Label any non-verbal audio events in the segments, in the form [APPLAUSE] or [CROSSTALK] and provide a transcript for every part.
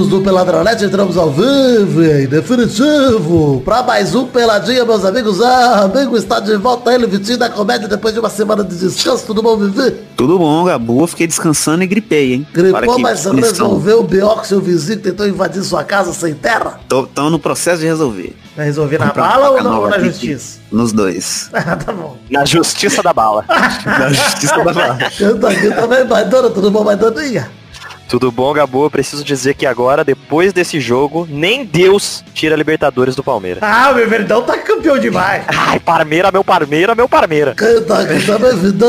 amigos do Peladronete, entramos ao vivo e em definitivo para mais um Peladinha, meus amigos. Ah, amigo está de volta ele, Vitinho da comédia, depois de uma semana de descanso. Tudo bom, Vivi? Tudo bom, Gabu. Fiquei descansando e gripei, hein? Gripou, mas resolveu o B.O. que seu vizinho tentou invadir sua casa sem terra? Tô, tô no processo de resolver. Vai resolver na bala ou, não, na justiça? Nos dois. [LAUGHS] Ah, tá bom. Na justiça da bala. [LAUGHS] na justiça da bala. Eu tô aqui também, Maidana, tudo bom, Maidaninha? Tudo bom, Gabu? Eu preciso dizer que agora, depois desse jogo, nem Deus tira a Libertadores do Palmeiras. Ah, meu verdão tá campeão demais. [LAUGHS] Ai, Parmeira, meu Parmeira, meu Parmeira. Quem tá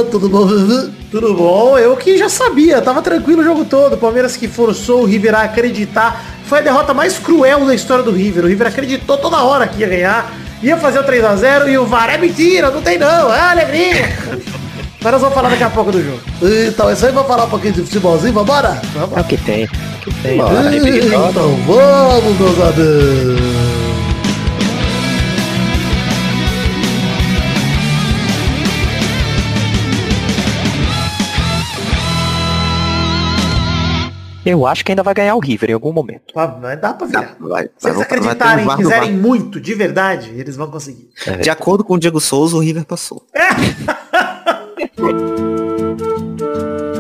tudo bom, Vivi? Tudo bom? Eu que já sabia, tava tranquilo o jogo todo. Palmeiras que forçou o River a acreditar. Foi a derrota mais cruel da história do River. O River acreditou toda hora que ia ganhar. Ia fazer o 3x0 e o VAR é mentira, não tem não, é alegria. [LAUGHS] Mas nós vamos falar daqui a pouco do jogo. Então, é isso aí, vamos falar um pouquinho de futebolzinho, vambora? É o que tem. É o que tem. Bora. Então vamos, meus amigos. Eu acho que ainda vai ganhar o River em algum momento. Ah, Mas dá pra ver. Vai, Se vai, eles acreditarem, vai um quiserem muito, de verdade, eles vão conseguir. De acordo com o Diego Souza, o River passou. Yeah. [LAUGHS]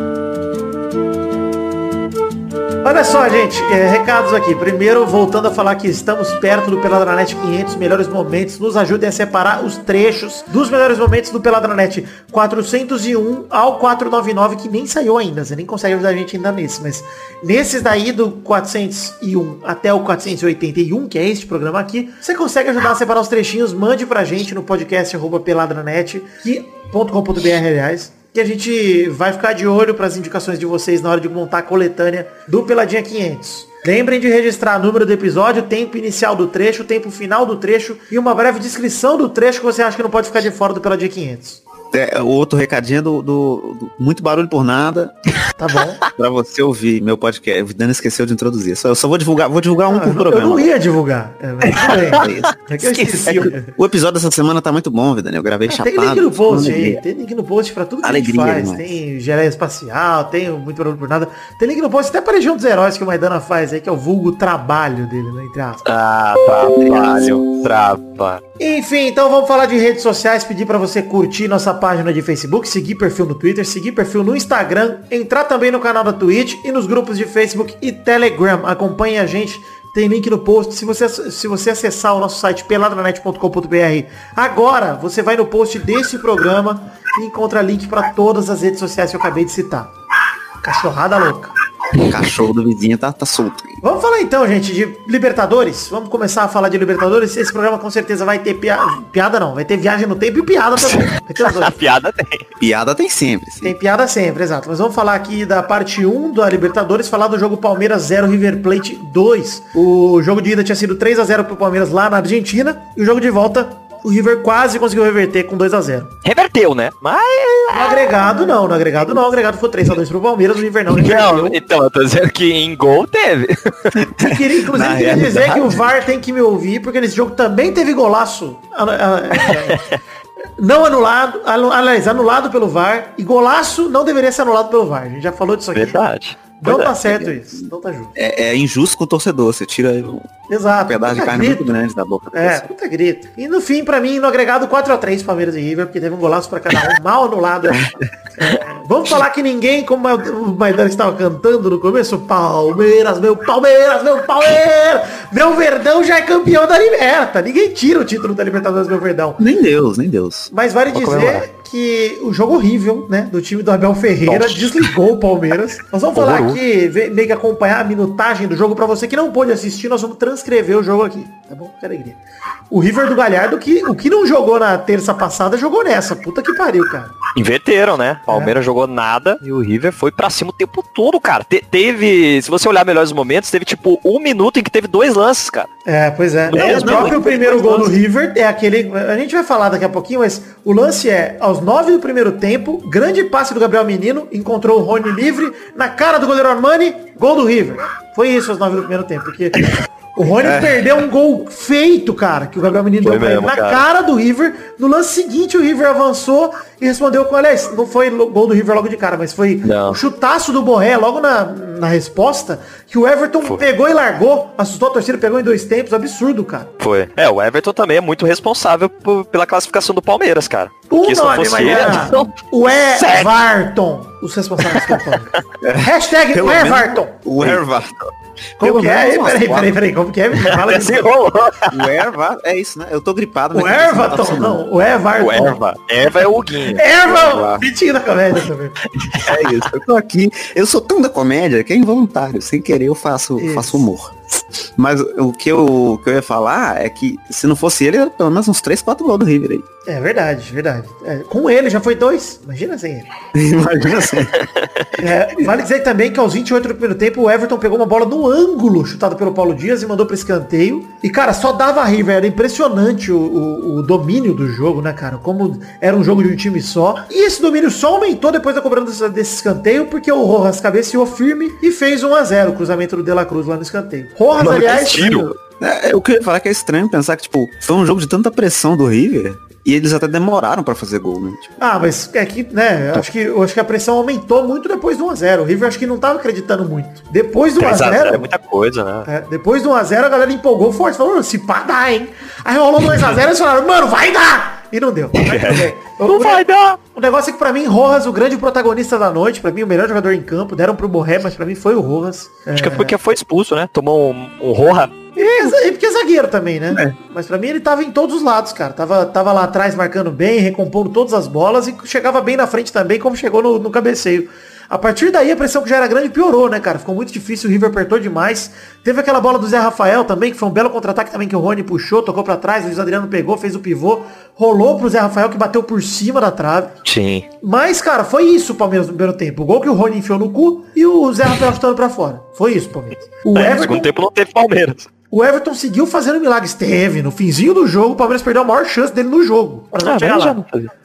Olha só, gente, é, recados aqui. Primeiro, voltando a falar que estamos perto do Peladranet 500 melhores momentos. Nos ajudem a separar os trechos dos melhores momentos do Peladranet 401 ao 499, que nem saiu ainda. Você nem consegue ajudar a gente ainda nesse. Mas nesses daí, do 401 até o 481, que é este programa aqui, você consegue ajudar a separar os trechinhos. Mande pra gente no podcast arroba peladranet, .com.br, aliás que a gente vai ficar de olho para as indicações de vocês na hora de montar a coletânea do Peladinha 500. Lembrem de registrar número do episódio, tempo inicial do trecho, tempo final do trecho e uma breve descrição do trecho que você acha que não pode ficar de fora do Peladinha 500. É, o outro recadinho do, do- do Muito Barulho por Nada, Tá bom? [LAUGHS] pra você ouvir meu podcast. O Dani esqueceu de introduzir. Só, eu só vou divulgar, vou divulgar um Ah, por eu, não, eu programa. não ia divulgar. É. [LAUGHS] É que eu esqueci. O episódio dessa semana tá muito bom, Vidani. Eu gravei Ah, chapado. tem link no post aí, tem link no post pra tudo que Alegria a gente faz. Tem geleia espacial, tem muito barulho por nada. Tem link no post até pra Legião dos Heróis que o Maidana faz aí, que é o vulgo trabalho dele, né, entre aspas. Ah, trabalho, trabalho. Enfim, então vamos falar de redes sociais, pedir pra você curtir nossa página de Facebook, seguir perfil no Twitter, seguir perfil no Instagram, entrar também no canal da Twitch e nos grupos de Facebook e Telegram. Acompanhe a gente, tem link no post. Se você, se você acessar o nosso site peladranet.com.br agora, você vai no post desse programa e encontra link pra todas as redes sociais que eu acabei de citar. Cachorrada louca. O cachorro do vizinho tá, tá solto. Vamos falar então, gente, de Libertadores. Vamos começar a falar de Libertadores. Esse programa com certeza vai ter piada. Piada não, vai ter viagem no tempo e piada também. Vai ter os dois. A [LAUGHS] piada tem. Piada tem sempre. sim. Tem piada sempre, exato. Mas vamos falar aqui da parte 1 da Libertadores, falar do jogo Palmeiras 0, River Plate 2. O jogo de ida tinha sido 3 a 0 pro Palmeiras lá na Argentina. E o jogo de volta, o River quase conseguiu reverter com 2 a 0 Reverteu, né? Mas. No agregado, não. No agregado, não. O agregado foi 3 a 2 pro Palmeiras. O River não Não, reverteu. então, eu tô dizendo que em gol teve. E queria, inclusive, Na queria dizer que o VAR tem que me ouvir, porque nesse jogo também teve golaço. ah, ah, Não anulado, anu- aliás, anulado pelo VAR. E golaço não deveria ser anulado pelo VAR. A gente já falou disso aqui. Verdade. Não tá Verdade. certo isso. Não tá justo. É, é injusto com o torcedor. Você tira um Exato. pedaço de carne grito. muito grande da boca. É, pessoa. puta grito. E no fim, pra mim, no agregado 4x3 Palmeiras e River, porque teve um golaço pra cada um, mal anulado. [LAUGHS] É, vamos falar que ninguém, como o Maidana estava cantando no começo, Palmeiras, meu Palmeiras, meu Palmeiras, meu Verdão já é campeão da Liberta. Ninguém tira o título da Libertadores meu Verdão. Nem Deus, nem Deus. Mas vale Vou dizer comemorar. que o jogo horrível, né, do time do Abel Ferreira Nossa. desligou o Palmeiras. Nós vamos [LAUGHS] falar Horroroso. Aqui, meio que acompanhar a minutagem do jogo pra você que não pôde assistir, nós vamos transcrever o jogo aqui, tá bom? Que alegria. O River do Galhardo, que o que não jogou na terça passada, jogou nessa. Puta que pariu, cara. Inverteram, né? É. Palmeiras jogou nada e o River foi pra cima o tempo todo, cara. Te- teve, se você olhar melhores momentos, teve tipo um minuto em que teve dois lances, cara. É, pois é. Não, É, o próprio não, primeiro gol do River é aquele. A gente vai falar daqui a pouquinho, mas o lance é, aos nove do primeiro tempo, grande passe do Gabriel Menino, encontrou o Rony livre, na cara do goleiro Armani, gol do River. Foi isso aos nove do primeiro tempo, porque O Rony perdeu um gol feito, cara, que o Gabriel Menino Foi deu pra ele mesmo, na cara. cara do River. No lance seguinte, o River avançou e respondeu com, aliás, não foi gol do River logo de cara, mas foi Não. um chutaço do Borré logo na, na resposta, que o Everton Foi. pegou e largou, assustou a torcida, pegou em dois tempos, absurdo, cara. Foi. É, o Everton também é muito responsável por- pela classificação do Palmeiras, cara. O Porque se não nome, fosse ele, era não- o? Everton, os responsáveis pelo Palmeiras. Hashtag Pelo o Everton. O Everton. Como Pelo que é? Peraí, quatro. peraí, peraí, como que é? Fala [LAUGHS] Desenrolou. O Erva, é isso, né? Eu tô gripado. O Everton, não, o Everton. O Erva. Erva é o Huguinho. Everton! Mentira da comédia também. É isso, eu tô aqui. Eu sou tão da comédia que é involuntário. Sem querer eu faço, faço humor. Mas o que, eu, o que eu ia falar é que se não fosse ele, era pelo menos uns 3, 4 gols do River aí. É verdade, verdade. É, com ele já foi dois. Imagina sem ele. [LAUGHS] Imagina assim. [LAUGHS] É, vale dizer também que aos 28 do primeiro tempo, o Everton pegou uma bola no ângulo, chutada pelo Paulo Dias e mandou para escanteio. E, cara, só dava a River. Era impressionante o, o- o domínio do jogo, né, cara? Como era um jogo de um time só. E esse domínio só aumentou depois da cobrança desse escanteio, porque o Rojas cabeceou firme e fez 1 a 0 o cruzamento do De La Cruz lá no escanteio. Rojas, Mano, que aliás, tiro. É, eu queria falar que é estranho pensar que, tipo, foi um jogo de tanta pressão do River e eles até demoraram pra fazer gol, né? Tipo, Ah, mas é que, né, eu acho que, eu acho que a pressão aumentou muito depois do 1x0. O River acho que não tava acreditando muito. Depois do 3 a 0 é 1x0, muita coisa, né? é, depois do 1x0 a galera empolgou forte. Falou, se pá dá, hein? Aí rolou 2x0 e eles falaram, mano, vai dar! E não deu. Mas tudo bem. O- [LAUGHS] Não o- vai dar! O negócio é que pra mim, Rojas, o grande protagonista da noite, pra mim, o melhor jogador em campo, deram pro Borré, mas pra mim foi o Rojas. É, Acho que é porque foi expulso, né? Tomou um, um Roja. E porque- e porque é zagueiro também, né? É. Mas pra mim ele tava em todos os lados, cara. Tava, tava lá atrás marcando bem, recompondo todas as bolas e chegava bem na frente também, como chegou no, no cabeceio. A partir daí a pressão que já era grande piorou, né, cara? Ficou muito difícil, o River apertou demais. Teve aquela bola do Zé Rafael também, que foi um belo contra-ataque também que o Rony puxou, tocou pra trás, o Luiz Adriano pegou, fez o pivô, rolou pro Zé Rafael que bateu por cima da trave. Sim. Mas, cara, foi isso o Palmeiras no primeiro tempo. O gol que o Rony enfiou no cu e o Zé Rafael chutando pra fora. Foi isso, Palmeiras. O É, no Everton segundo tempo não teve Palmeiras. O Everton seguiu fazendo milagres. Teve. No finzinho do jogo, o Palmeiras perdeu a maior chance dele no jogo. Ah.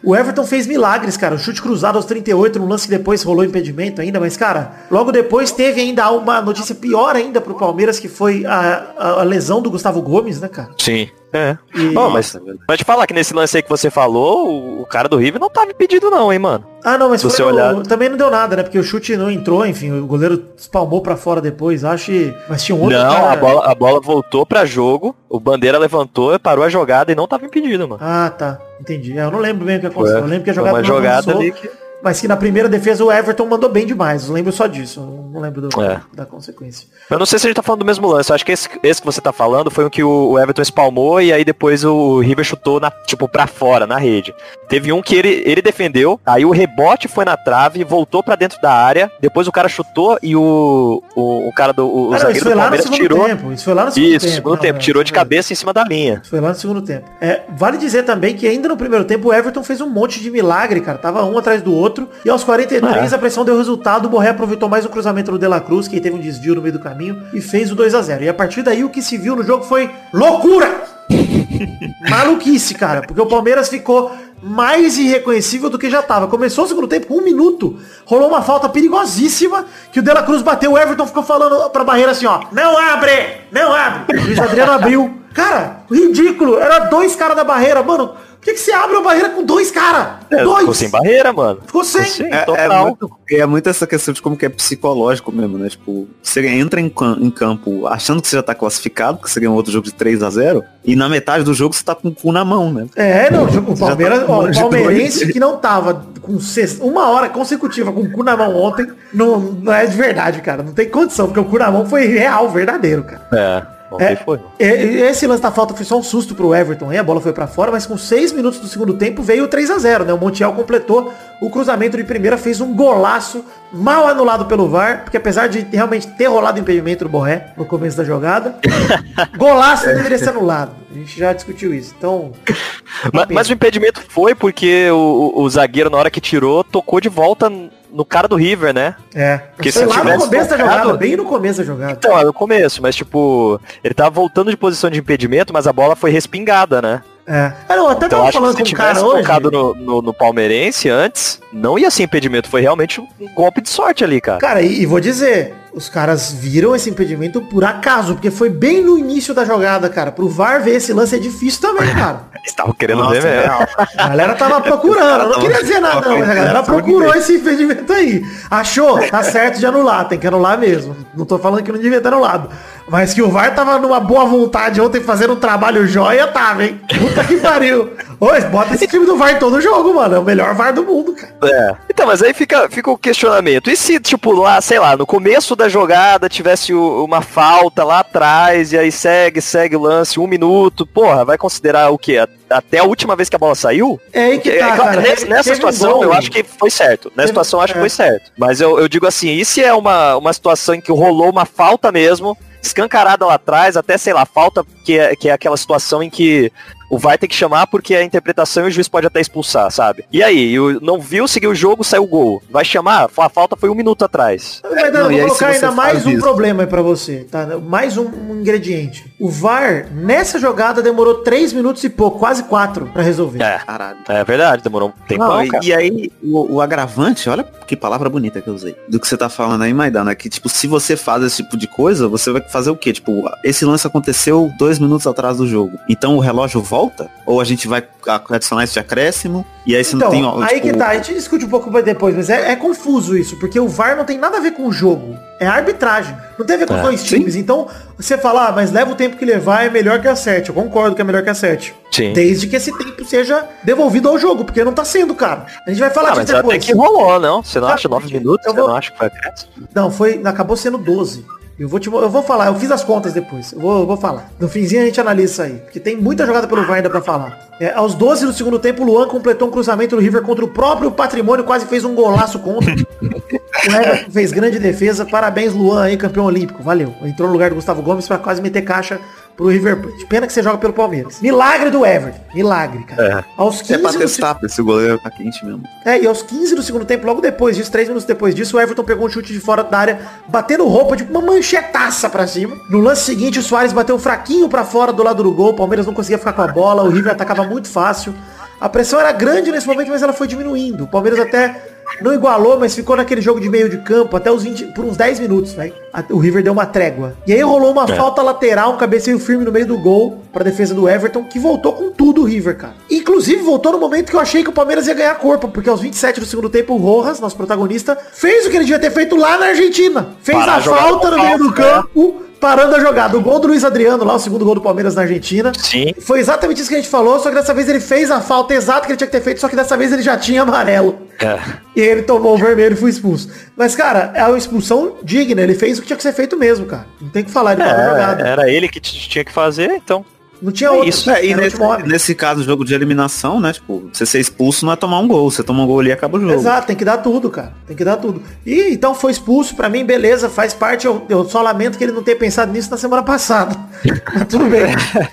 O Everton fez milagres, cara. O chute cruzado aos 38, num lance que depois rolou impedimento ainda. Mas, cara, logo depois teve ainda uma notícia pior ainda pro Palmeiras, que foi a, a- a lesão do Gustavo Gomes, né, cara? Sim. É. E- Bom, mas, mas te falar que nesse lance aí que você falou, o, o cara do River não tava impedido não, hein, mano. Ah, não, mas Se foi olhar- também não deu nada, né? Porque o chute não entrou, enfim, o goleiro espalmou pra fora depois, acho. e- Mas tinha um outro não, cara... a, bola, a bola voltou pra jogo, o Bandeira levantou, parou a jogada e não tava impedido, mano. Ah, tá. Entendi. É, eu não lembro bem o que aconteceu. Eu lembro que a Foi jogada uma não jogada avançou. ali que... Mas que na primeira defesa o Everton mandou bem demais. Eu lembro só disso. Não lembro do- É. da consequência. Eu não sei se a gente tá falando do mesmo lance. Eu acho que esse, esse que você tá falando foi o que o, Everton espalmou e aí depois o River chutou, na, tipo, pra fora, na rede. Teve um que ele, ele defendeu, aí o rebote foi na trave, voltou pra dentro da área, depois o cara chutou e o, o, o cara do o, Ah, não, isso zagueiro do Palmeiras tirou. tempo. Isso foi lá no segundo Isso, tempo. segundo Não, tempo, é, tirou de cabeça em cima da linha. Isso foi lá no segundo tempo. É, vale dizer também que ainda no primeiro tempo o Everton fez um monte de milagre, cara. Tava um atrás do outro. E aos 43 É. a pressão deu resultado. O Borré aproveitou mais o cruzamento do De La Cruz, que teve um desvio no meio do caminho, e fez o 2 a 0 E a partir daí o que se viu no jogo foi loucura! [LAUGHS] Maluquice, cara. Porque o Palmeiras ficou mais irreconhecível do que já tava. Começou o segundo tempo, um minuto. Rolou uma falta perigosíssima que o De La Cruz bateu. O Everton ficou falando pra barreira assim, ó. Não abre! Não abre! [LAUGHS] O Luiz Adriano abriu. Cara, ridículo. Era dois caras da barreira. Mano, que, que você abre uma barreira com dois caras? É, dois! ficou sem barreira, mano. Ficou sem. Sim, É, é total. muito, é muito essa questão de como que é psicológico mesmo, né? Tipo, você entra em, em campo achando que você já tá classificado, que você ganhou outro jogo de 3 a 0 e na metade do jogo você tá com o cu na mão, né? É, não, o Palmeiras, tá ó, um o palmeirense que não tava com ses- uma hora consecutiva com o cu na mão ontem, não, não é de verdade, cara. Não tem condição, porque o cu na mão foi real, verdadeiro, cara. É, ontem É, foi. e- e Esse lance da falta foi só um susto pro Everton, aí a bola foi pra fora, mas com seis minutos do segundo tempo veio o 3 a 0 né? O Montiel completou o cruzamento de primeira, fez um golaço mal anulado pelo VAR, porque apesar de realmente ter rolado impedimento do Borré no começo da jogada, [LAUGHS] golaço deveria ser anulado. A gente já discutiu isso. Então, Mas, mas o impedimento foi porque o, o- o zagueiro, na hora que tirou, tocou de volta no cara do River, né? é. Porque foi se lá no começo da tocado- jogada, bem no começo da jogada. Então, é no começo, mas tipo, ele tava voltando de posição de impedimento, mas a bola foi respingada, né? É. Eu até Então tava acho que falando se com um cara tivesse hoje. tocado no, no, no palmeirense antes, não ia ser impedimento, foi realmente um golpe de sorte ali, cara. Cara, e, e vou dizer, os caras viram esse impedimento por acaso, porque foi bem no início da jogada, cara. Pro VAR ver esse lance é difícil também, [LAUGHS] cara. Estavam querendo Nossa, ver mesmo. A galera tava procurando, eu não queria dizer nada não, mas a galera procurou esse impedimento aí. Achou, tá certo de anular, tem que anular mesmo. Não tô falando que não devia ter anulado. Mas que o VAR tava numa boa vontade ontem fazendo um trabalho joia, tava, hein? Puta que pariu. Oi, bota esse time do VAR em todo jogo, mano. É o melhor VAR do mundo, cara. É. Então, mas aí fica, fica o questionamento. E se, tipo, lá, sei lá, no começo da jogada tivesse o- uma falta lá atrás, e aí segue, segue o lance, um minuto, porra, vai considerar o quê? Até a última vez que a bola saiu? É aí que É, tá, claro, cara. nessa, nessa situação, gol. eu acho que foi certo. Nessa Teve- situação, eu acho que é. foi certo. Mas eu, eu digo assim, e se é uma, uma situação em que rolou uma falta mesmo, escancarada lá atrás, até, sei lá, falta que é, que é aquela situação em que o VAR tem que chamar porque a interpretação e o juiz pode até expulsar, sabe? E aí, o- não viu, seguiu o jogo, saiu o gol. Vai chamar? A falta foi um minuto atrás. Mas, não, vou aí, colocar ainda mais um isso- problema aí pra você, tá? Mais um, um ingrediente. O VAR, nessa jogada, demorou 3 minutos e pouco, quase 4 pra resolver. É, Caralho. é verdade, demorou um tempão, Não, e, e aí, o, o agravante, olha que palavra bonita que eu usei. Do que você tá falando aí, Maidana, é que, tipo, se você faz esse tipo de coisa, você vai fazer o quê? Tipo, esse lance aconteceu dois minutos atrás do jogo. Então o relógio volta? Ou a gente vai adicionar esse acréscimo? E aí você Então, não tem... ó, aí tipo, que tá, a gente discute um pouco depois, mas é, é confuso isso, porque o VAR não tem nada a ver com o jogo. É arbitragem. Não tem a ver com É, dois sim. times. Então, você fala, ah, mas leva o tempo que levar, é melhor que acerte. Eu concordo que é melhor que acerte. Sim. Desde que esse tempo seja devolvido ao jogo, porque não tá sendo, cara. A gente vai falar Ah, disso mas até depois. que rolou, não? Você não Ah, acha nove eu minutos? Você vou- não acha que foi acréscimo? Não, foi. Acabou sendo 12. Eu vou, te, eu vou falar, eu fiz as contas depois. Eu vou, eu vou falar. No finzinho a gente analisa isso aí. Porque tem muita jogada pelo VAR ainda pra falar. É, aos 12 do segundo tempo, o Luan completou um cruzamento do River contra o próprio patrimônio, quase fez um golaço contra. o Everton fez grande defesa. Parabéns, Luan aí, campeão olímpico. Valeu. Entrou no lugar do Gustavo Gomes pra quase meter caixa pro River Plate. Pena que você joga pelo Palmeiras. Milagre do Everton. Milagre, cara. Aos 15 É pra testar, pra esse goleiro tá quente mesmo. é, e aos 15 do segundo tempo, logo depois disso, 3 minutos depois disso, o Everton pegou um chute de fora da área, batendo roupa, tipo uma manchetaça pra cima. No lance seguinte, o Soares bateu fraquinho pra fora do lado do gol, o Palmeiras não conseguia ficar com a bola, o River atacava muito fácil. A pressão era grande nesse momento, mas ela foi diminuindo. O Palmeiras até não igualou, mas ficou naquele jogo de meio de campo até os 20, por uns 10 minutos, né? A- O River deu uma trégua. E aí rolou uma falta lateral, um cabeceio firme no meio do gol pra defesa do Everton, que voltou com tudo o River, cara. Inclusive voltou no momento que eu achei que o Palmeiras ia ganhar corpo, porque aos 27 do segundo tempo o Rojas, nosso protagonista, fez o que ele devia ter feito lá na Argentina. Fez Parar a falta no meio do falta, né? campo, parando a jogada. O gol do Luiz Adriano lá, o segundo gol do Palmeiras na Argentina. Sim. Foi exatamente isso que a gente falou, só que dessa vez ele fez a falta exata que ele tinha que ter feito, só que dessa vez ele já tinha amarelo. É. E ele tomou o vermelho e foi expulso. Mas, cara, é uma expulsão digna. Ele fez o que tinha que ser feito mesmo, cara. Não tem o que falar, a É, jogada. era ele que tinha que fazer, então. Não tinha é outro. isso. É, e nesse, nesse caso, jogo de eliminação, né? Tipo, você ser expulso não é tomar um gol. Você toma um gol ali e acaba o jogo. Exato, tem que dar tudo, cara. Tem que dar tudo. E então foi expulso, pra mim, beleza, faz parte. Eu, eu só lamento que ele não tenha pensado nisso na semana passada. [LAUGHS] Mas tudo bem.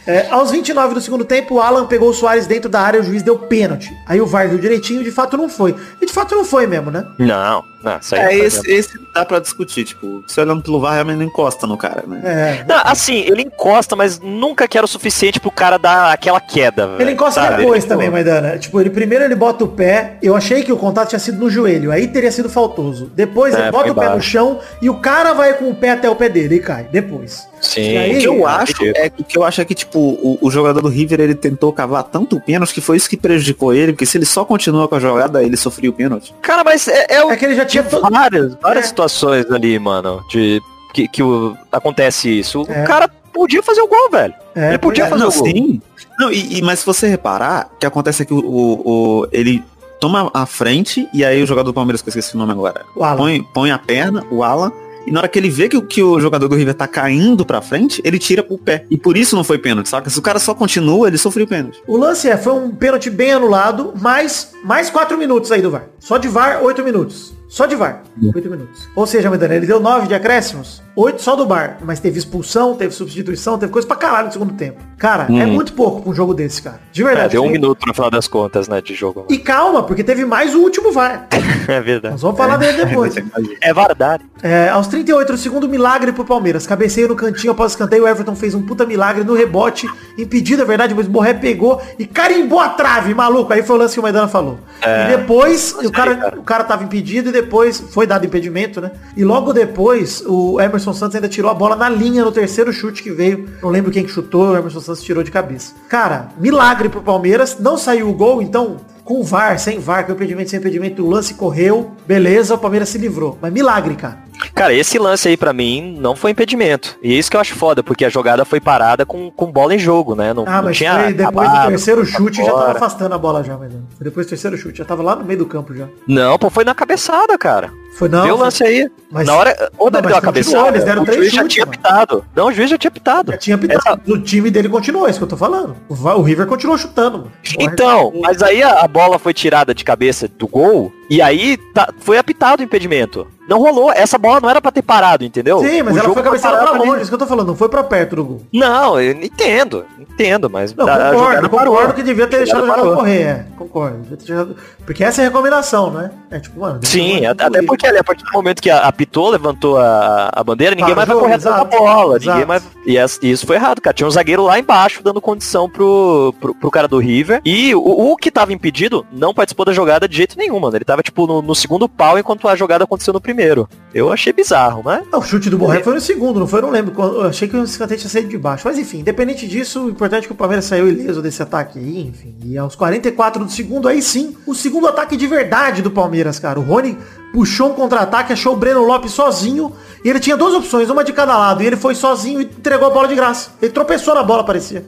É, aos 29 do segundo tempo, o Alan pegou o Soares dentro da área e o juiz deu pênalti. Aí o VAR viu direitinho, de fato não foi. E de fato não foi mesmo, né? Não, não, É, esse, esse dá pra discutir, tipo, você olhando pelo VAR, realmente não encosta no cara, né? É. Não, assim, ele encosta, mas nunca que era o suficiente pro cara dar aquela queda. Ele velho, encosta sabe? depois Ele- também, Maidana. Tipo, ele primeiro ele bota o pé. Eu achei que o contato tinha sido no joelho. Aí teria sido faltoso. Depois É, ele bota o pé no embaixo. chão e o cara vai com o pé até o pé dele e cai. Depois. Sim. Aí- O que eu acho é o que eu acho é que tipo o, o jogador do River ele tentou cavar tanto o pênalti que foi isso que prejudicou ele, porque se ele só continua com a jogada, ele sofria o pênalti. Cara, mas é, é, o- É que ele já tinha todo. várias, várias É. situações ali, mano, de que, que o, acontece isso. É. O cara podia fazer o gol, velho. É, ele podia É, fazer não, o gol. sim. Não, e, e- mas se você reparar, o que acontece é que o, o- o- ele toma a frente e aí o jogador do Palmeiras, que eu esqueci o nome agora, O Alan. põe, põe a perna, o Alan, e na hora que ele vê que, o- que o jogador do River tá caindo pra frente, ele tira o pé. E por isso não foi pênalti, saca? Se o cara só continua, ele sofreu pênalti. O lance é, foi um pênalti bem anulado, mais, mais 4 minutos aí do VAR. Só de VAR, 8 minutos. Só de VAR, 8 minutos. Ou seja, Medana, ele deu 9 de acréscimos, 8 só do VAR. Mas teve expulsão, teve substituição, teve coisa pra caralho no segundo tempo. Cara, é muito pouco pra um jogo desse, cara. De É, verdade. deu um minuto no final das contas, né, de jogo. E calma, porque teve mais o último VAR. [LAUGHS] É verdade. Nós vamos falar dele depois. [LAUGHS] É verdade. É, aos 38 do segundo, milagre pro Palmeiras. Cabeceio no cantinho após escanteio. O Everton fez um puta milagre no rebote. Impedido, é verdade, mas o Borré pegou e carimbou a trave, maluco. Aí foi o lance que o Maidana falou. É, e depois, o cara, cara. o cara tava impedido e depois, foi dado impedimento, né? E logo depois, o Emerson Santos ainda tirou a bola na linha no terceiro chute que veio. Não lembro quem que chutou, o Emerson Santos tirou de cabeça. Cara, milagre pro Palmeiras, não saiu o gol, então com VAR, sem VAR, com impedimento, sem impedimento, o lance correu, beleza, o Palmeiras se livrou. Mas milagre, cara. Cara, esse lance aí pra mim não foi impedimento. E é isso que eu acho foda, porque a jogada foi parada com, com bola em jogo, né? Não, ah, não mas tinha foi depois acabado, do terceiro chute já tava afastando a bola já, mas depois do terceiro chute, já tava lá no meio do campo já. Não, pô, foi na cabeçada, cara. Foi não. Deu o lance aí. Mas- na hora. Ou Não, deu a continuou, eles deram o três juiz já chutes, tinha mano. pitado. Não, o juiz já tinha pitado. Já tinha pitado. Essa- O time dele continuou, é isso que eu tô falando. O, o River continuou chutando, mano. Então, mas aí a, a bola foi tirada de cabeça do gol e aí tá- foi apitado o impedimento. Não rolou. Essa bola não era pra ter parado, entendeu? Sim, mas O ela foi parado pra longe, isso que eu tô falando, não foi pra perto do gol. Não, eu entendo, entendo, mas Não, concordo, concordo parou. que devia ter deixado parou. correr, é, concordo. deixado- Porque essa é a recomendação, né? É tipo, mano... Sim, até porque ali, a partir do momento que apitou, levantou a, a bandeira, ninguém Para mais vai correr atrás da bola. exato. Ninguém mais... e, essa- e isso foi errado, cara. Tinha um zagueiro lá embaixo dando condição pro, pro, pro cara do River. E o, o que tava impedido não participou da jogada de jeito nenhum, mano. Ele tava, tipo, no, no segundo pau enquanto a jogada aconteceu no primeiro. Eu achei bizarro, né? Não, o chute do Borré foi no segundo, não foi? Eu não lembro. Eu achei que o escanteio tinha saído de baixo. Mas enfim, independente disso, o importante é que o Palmeiras saiu ileso desse ataque aí, enfim. E aos 44 do segundo, aí sim, o segundo ataque de verdade do Palmeiras, cara. O Rony puxou um contra-ataque, achou o Breno Lopes sozinho. E ele tinha duas opções, uma de cada lado. E ele foi sozinho e entregou a bola de graça. Ele tropeçou na bola, parecia.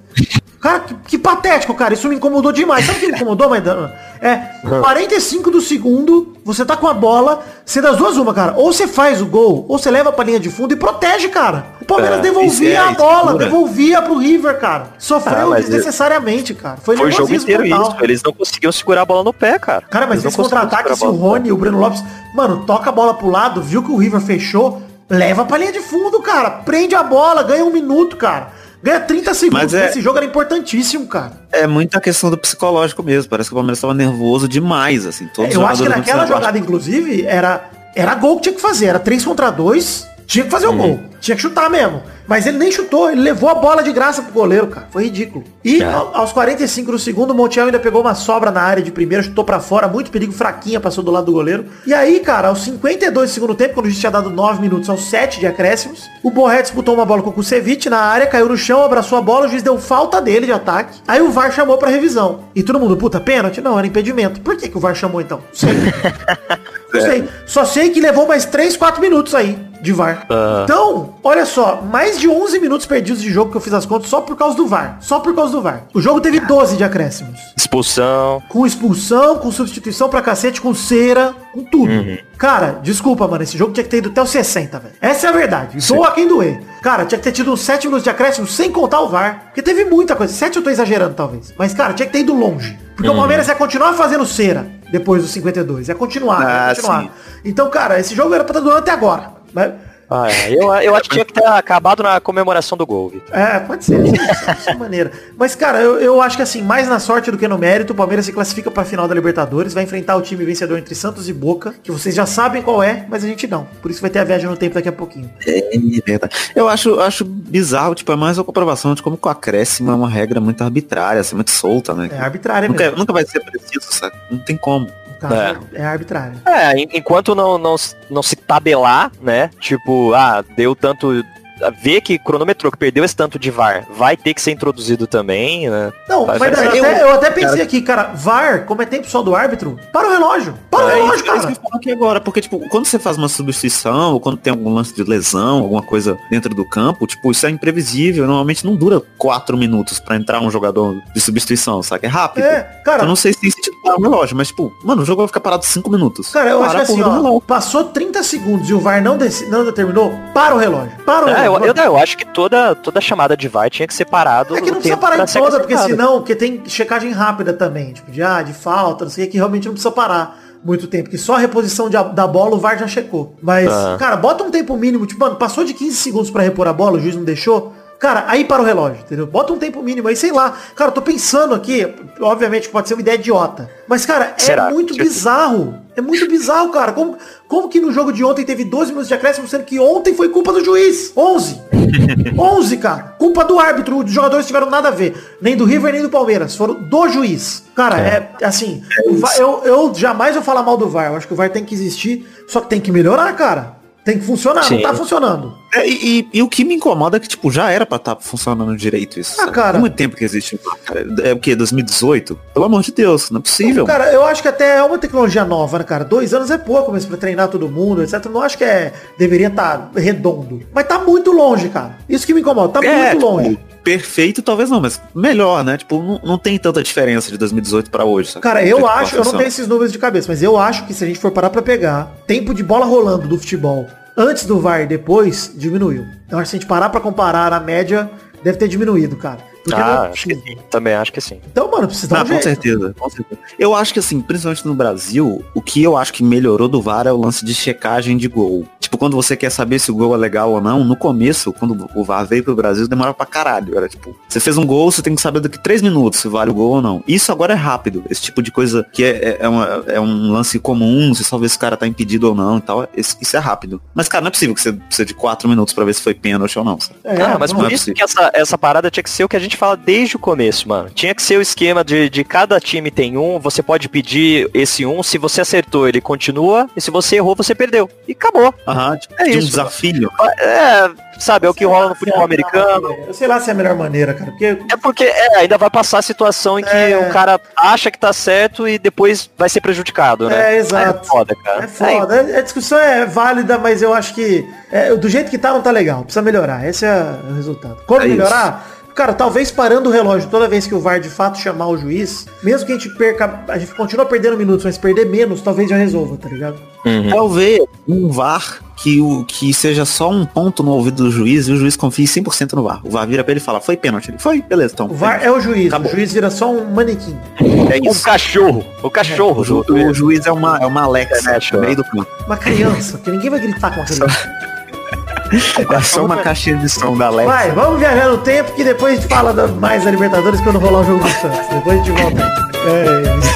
Cara, que, que patético, cara. Isso me incomodou demais. Sabe o que me incomodou, Maidana? É, 45 do segundo, você tá com a bola, você das duas uma, cara. Ou você faz o gol, ou você leva pra linha de fundo e protege, cara. O Palmeiras É, devolvia é a bola, devolvia pro River, cara. Sofreu Ah, desnecessariamente, cara. Foi, Foi o jogo inteiro total. isso. Eles não conseguiam segurar a bola no pé, cara. Cara, mas Eles esse contra-ataque, se o Rony e o Breno Lopes, mano, toca a bola pro lado, viu que o River fechou, leva pra linha de fundo, cara. Prende a bola, ganha um minuto, cara. Ganha 30 segundos. Mas é- Esse jogo era importantíssimo, cara. É muita questão do psicológico mesmo. Parece que o Palmeiras estava nervoso demais, assim. Todos os Eu acho que naquela jogada, inclusive, era, era gol que tinha que fazer. Era 3 contra 2. Tinha que fazer o gol. Tinha que chutar mesmo. Mas ele nem chutou. Ele levou a bola de graça pro goleiro, cara. Foi ridículo. E É. ao- aos 45 do segundo, o Montiel ainda pegou uma sobra na área de primeira, chutou pra fora. Muito perigo, fraquinha, passou do lado do goleiro. E aí, cara, aos 52 do segundo tempo, quando a gente tinha dado 9 minutos aos 7 de acréscimos, o Borré disputou uma bola com o Kusevich na área, caiu no chão, abraçou a bola, o juiz deu falta dele de ataque. Aí o VAR chamou pra revisão. E todo mundo, puta, pênalti? Não, era impedimento. Por que, que o VAR chamou então? Não sei. [LAUGHS] Não sei. Só sei que levou mais 3, 4 minutos aí de VAR. Ah. Então, olha só, mais de 11 minutos perdidos de jogo que eu fiz as contas só por causa do VAR. Só por causa do VAR. O jogo teve 12 de acréscimos. Expulsão. Com expulsão, com substituição pra cacete, com cera, com tudo. Cara, desculpa, mano, esse jogo tinha que ter ido até os 60, velho. Essa é a verdade. Doa quem doer. Cara, tinha que ter tido uns 7 minutos de acréscimo sem contar o VAR. Porque teve muita coisa. 7 eu tô exagerando, talvez. Mas, cara, tinha que ter ido longe. Porque o Palmeiras ia continuar fazendo cera depois dos 52. Ia continuar, ia Ah, continuar. sim. Então, cara, esse jogo era pra estar durando até agora. Mas, Ah, é. eu, eu acho que tinha que ter acabado na comemoração do gol, Vitor. É, pode ser. Dessa maneira. Mas, cara, eu, eu acho que assim, mais na sorte do que no mérito, o Palmeiras se classifica pra final da Libertadores, vai enfrentar o time vencedor entre Santos e Boca, que vocês já sabem qual é, mas a gente não. Por isso vai ter a viagem no tempo daqui a pouquinho. É verdade. Eu acho, acho bizarro, tipo, é mais uma comprovação de como que o acréscimo é uma regra muito arbitrária, assim, muito solta, né? É arbitrária nunca, mesmo. nunca vai ser preciso, sabe? Não tem como. Caso, é, arbitrária. É, en- enquanto não, não, não se tabelar, né? Tipo, ah, deu tanto. Ver que cronometrou, que perdeu esse tanto de VAR, vai ter que ser introduzido também, né? Não, Vai mas fazer- eu, até, eu até pensei aqui, cara, VAR, como é tempo só do árbitro, para o relógio. Para o É relógio, isso, é isso que cara. eu falo aqui agora, porque, tipo, quando você faz uma substituição, ou quando tem algum lance de lesão, alguma coisa dentro do campo, tipo, isso é imprevisível, normalmente não dura quatro minutos pra entrar um jogador de substituição, sabe? É rápido. É, cara, Eu não sei se tem sentido parar o relógio, mas, tipo, mano, o jogo vai ficar parado cinco minutos. Cara, eu Para acho que assim, ó, relógio. passou 30 segundos e o VAR não, não determinou, para o relógio. Para o É, eu, eu, eu acho que toda, toda chamada de VAR tinha que ser parado É que não precisa parar em toda, porque senão, porque tem checagem rápida também, tipo, de, ah, de falta, não sei o que, que realmente não precisa parar muito tempo, que só a reposição de da bola o VAR já checou. Mas, Ah. cara, bota um tempo mínimo, tipo, mano, passou de 15 segundos pra repor a bola, o juiz não deixou, cara, aí para o relógio, entendeu? Bota um tempo mínimo aí, sei lá. Cara, eu tô pensando aqui, obviamente pode ser uma ideia idiota, mas, cara, é Será? muito Certeza. bizarro. É muito bizarro, cara. Como, como que no jogo de ontem teve 12 minutos de acréscimo, sendo que ontem foi culpa do juiz? 11. 11, [LAUGHS] cara. Culpa do árbitro. Os jogadores tiveram nada a ver. Nem do River, nem do Palmeiras. Foram do juiz. Cara, é, é assim. É eu, eu jamais vou falar mal do VAR. Eu acho que o VAR tem que existir. Só que tem que melhorar, cara. Tem que funcionar, Sim. não tá funcionando. É, e, e, e, o que me incomoda é que, tipo, já era pra estar tá funcionando direito isso. Ah, cara. Há muito tempo que existe. Cara. É o que? 2018? Pelo amor de Deus, não é possível. Cara, eu acho que até é uma tecnologia nova, né, cara? Dois anos é pouco mesmo pra treinar todo mundo, etc. Não acho que é. Deveria estar tá redondo. Mas tá muito longe, cara. Isso que me incomoda. Tá é, muito tipo, longe perfeito, talvez não, mas melhor, né? Tipo, não, não tem tanta diferença de 2018 para hoje. Sabe? Cara, eu acho, eu não tenho esses números de cabeça, mas eu acho que se a gente for parar para pegar tempo de bola rolando do futebol antes do VAR e depois, diminuiu. Então, se a gente parar pra comparar a média, deve ter diminuído, cara. Porque ah, não... acho que sim. Também acho que sim. Então, mano, precisa dar um com certeza, com certeza. Eu acho que assim, principalmente no Brasil, o que eu acho que melhorou do VAR é o lance de checagem de gol. Tipo, quando você quer saber se o gol é legal ou não, no começo, quando o VAR veio pro Brasil, demora pra caralho. Era tipo, você fez um gol, você tem que saber daqui três minutos se vale o gol ou não. Isso agora é rápido. Esse tipo de coisa que é, é, é, uma, é um lance comum, você só vê se o cara tá impedido ou não e tal. Isso, isso é rápido. Mas, cara, não é possível que você precise de quatro minutos pra ver se foi pênalti ou não. É, ah, mas por é isso possível. que essa, essa parada tinha que ser o que a gente fala desde o começo, mano. Tinha que ser o esquema de, de cada time tem um, você pode pedir esse um, se você acertou, ele continua, e se você errou, você perdeu. E acabou. Aham, tipo, é isso. um desafio. É, sabe, é o que rola no futebol americano. Eu sei lá se é a melhor maneira, cara. Porque... É porque é, ainda vai passar a situação em que é... o cara acha que tá certo e depois vai ser prejudicado, né? É, exato. É foda, cara. É foda. A discussão é válida, mas eu acho que é, do jeito que tá não tá legal. Precisa melhorar. Esse é o resultado. Como é melhorar? Isso. Cara, talvez parando o relógio toda vez que o VAR de fato chamar o juiz, mesmo que a gente perca, a gente continua perdendo minutos, mas perder menos, talvez já resolva, tá ligado? Uhum. Talvez um VAR que, o, que seja só um ponto no ouvido do juiz e o juiz confie 100% no VAR. O VAR vira pra ele e fala, foi pênalti. Ele, foi, beleza, então. O VAR pênalti. é o juiz, Acabou. o juiz vira só um manequim. É isso. O cachorro. O cachorro. É. O, ju, o, juiz é uma, é uma Alexa é, no meio do campo. Uma criança, que ninguém vai gritar com uma criança. [LAUGHS] É só uma caixinha de som da Alexa. Vai, vamos viajar no tempo que depois a gente fala mais da Libertadores quando rolar o jogo do Santos. Depois a gente volta. É, é.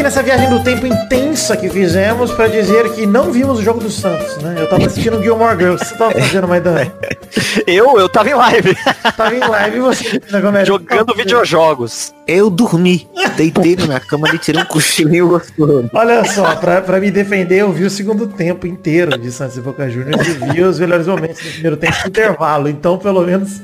Aqui nessa viagem do tempo intensa que fizemos para dizer que não vimos o jogo do Santos, né? Eu tava assistindo Gilmore Girls. Você tava fazendo, Maidan? [LAUGHS] Eu? Eu tava em live. [LAUGHS] Tava em live e você? Jogando videojogos. Eu dormi. Deitei na minha cama e tirei um cochilinho gostoso. Olha só, pra, pra me defender, eu vi o segundo tempo inteiro de Santos e Boca Juniors e vi os melhores momentos do primeiro tempo de intervalo. Então, pelo menos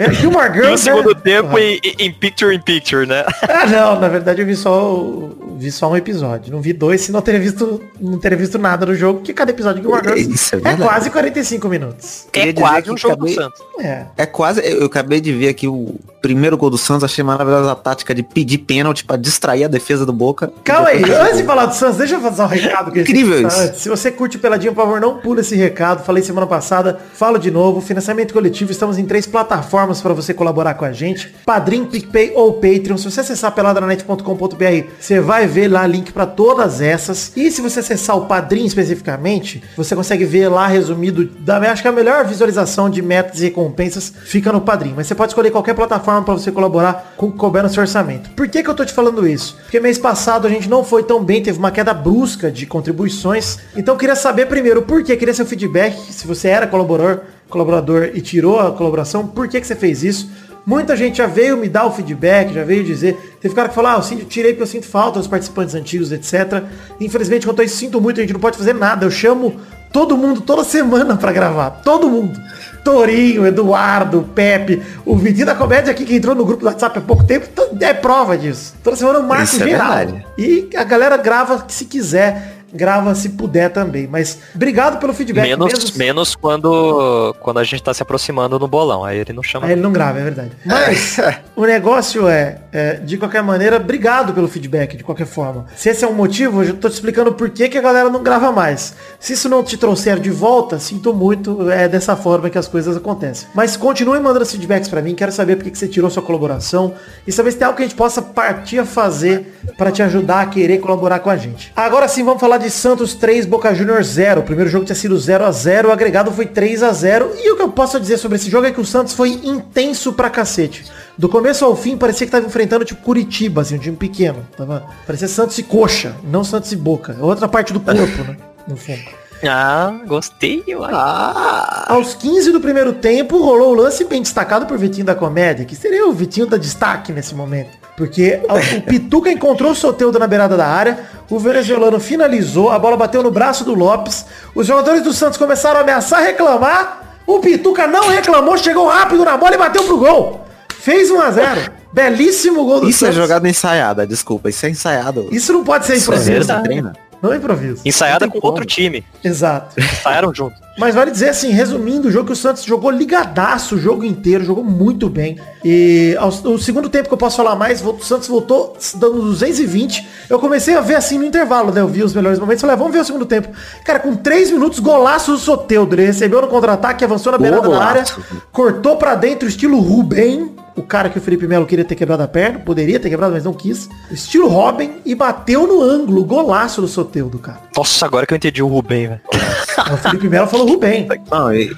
é, Gilmore Girls. E o segundo né? tempo em, em Picture in Picture, né? Ah, não, na verdade eu vi só, vi só um episódio. Não vi dois, se não teria visto, não teria visto nada no jogo, que cada episódio de Gilmore Girls é, é quase 45 minutos. É quase um jogo acabei, do Santos. É. é quase, eu acabei de ver aqui o primeiro gol do Santos, achei maravilhosa a tática de pedir pênalti pra distrair a defesa do Boca. Calma aí, antes de falar do Santos, deixa eu fazer um recado. Que Incrível isso. Se você curte Peladinho, por favor, não pula esse recado. Falei semana passada, falo de novo. Financiamento coletivo, estamos em três plataformas para você colaborar com a gente. Padrim, PicPay ou Patreon. Se você acessar peladranet.com.br, você vai ver lá link para todas essas. E se você acessar o Padrim especificamente, você consegue ver lá resumido, da, acho que a melhor visualização de metas e recompensas fica no Padrim. Mas você pode escolher qualquer plataforma forma para você colaborar com o que couber no seu orçamento. Por que, que eu tô te falando isso? Porque mês passado a gente não foi tão bem, teve uma queda brusca de contribuições. Então eu queria saber primeiro por que, queria seu feedback, se você era colaborador, colaborador e tirou a colaboração, por que, que você fez isso? Muita gente já veio me dar o feedback, já veio dizer. Teve cara que falou, ah, eu sinto, tirei porque eu sinto falta dos participantes antigos, etc. Infelizmente, quanto a isso, sinto muito, a gente não pode fazer nada. Eu chamo todo mundo toda semana para gravar. Todo mundo. Torinho, Eduardo, Pepe, o Vitinho da Comédia aqui que entrou no grupo do WhatsApp há pouco tempo, é prova disso. Toda semana eu marco Isso é geral. É e a galera grava se quiser. Grava se puder também. Mas obrigado pelo feedback. Menos, mesmo- menos quando, quando a gente tá se aproximando no bolão. Aí ele não chama. Aí ele não grava, é verdade. Mas o negócio é, é, de qualquer maneira, obrigado pelo feedback, de qualquer forma. Se esse é um motivo, eu já tô te explicando por que, que a galera não grava mais. Se isso não te trouxer de volta, sinto muito, é dessa forma que as coisas acontecem. Mas continue mandando os feedbacks pra mim, quero saber por que, que você tirou sua colaboração e saber se tem algo que a gente possa partir a fazer pra te ajudar a querer colaborar com a gente. Agora sim, vamos falar de Santos 3, Boca Juniors 0. O primeiro jogo tinha sido 0 a 0 o agregado foi 3 a 0 E o que eu posso dizer sobre esse jogo é que o Santos foi intenso pra cacete. Do começo ao fim, parecia que tava enfrentando, tipo, Curitiba, assim, um time pequeno. Tava... Parecia Santos e Coxa, não Santos e Boca. É outra parte do corpo, né? No fundo. Ah, gostei, eu acho. Aos 15 do primeiro tempo, rolou o lance bem destacado por Vitinho da Comédia, que seria o Vitinho da destaque nesse momento. Porque o Pituca encontrou o Soteudo na beirada da área, o venezuelano finalizou, a bola bateu no braço do Lopes, os jogadores do Santos começaram a ameaçar reclamar, o Pituca não reclamou, chegou rápido na bola e bateu pro gol. Fez 1 a 0 Belíssimo gol do Isso é Santos. jogada ensaiada, desculpa. Isso é ensaiado. Isso não pode ser Isso é improviso. verdade. treina. Não é improviso. Ensaiada Não com outro como. time. Exato. Ensaiaram junto. Mas vale dizer assim, resumindo o jogo, que o Santos jogou ligadaço o jogo inteiro, jogou muito bem. E ao, o segundo tempo que eu posso falar mais, o Santos voltou dando 220. Eu comecei a ver assim no intervalo, né? Eu vi os melhores momentos. Falei, ah, vamos ver o segundo tempo. Cara, com 3 minutos, golaço do Soteudo. Ele recebeu no contra-ataque, avançou na beirada da área, cortou pra dentro, estilo Rubem. O cara que o Felipe Melo queria ter quebrado a perna, poderia ter quebrado, mas não quis. Estilo Robin e bateu no ângulo, golaço do Soteudo, cara. Nossa, agora que eu entendi o Rubem, velho. O Felipe Melo falou Rubem Não, e,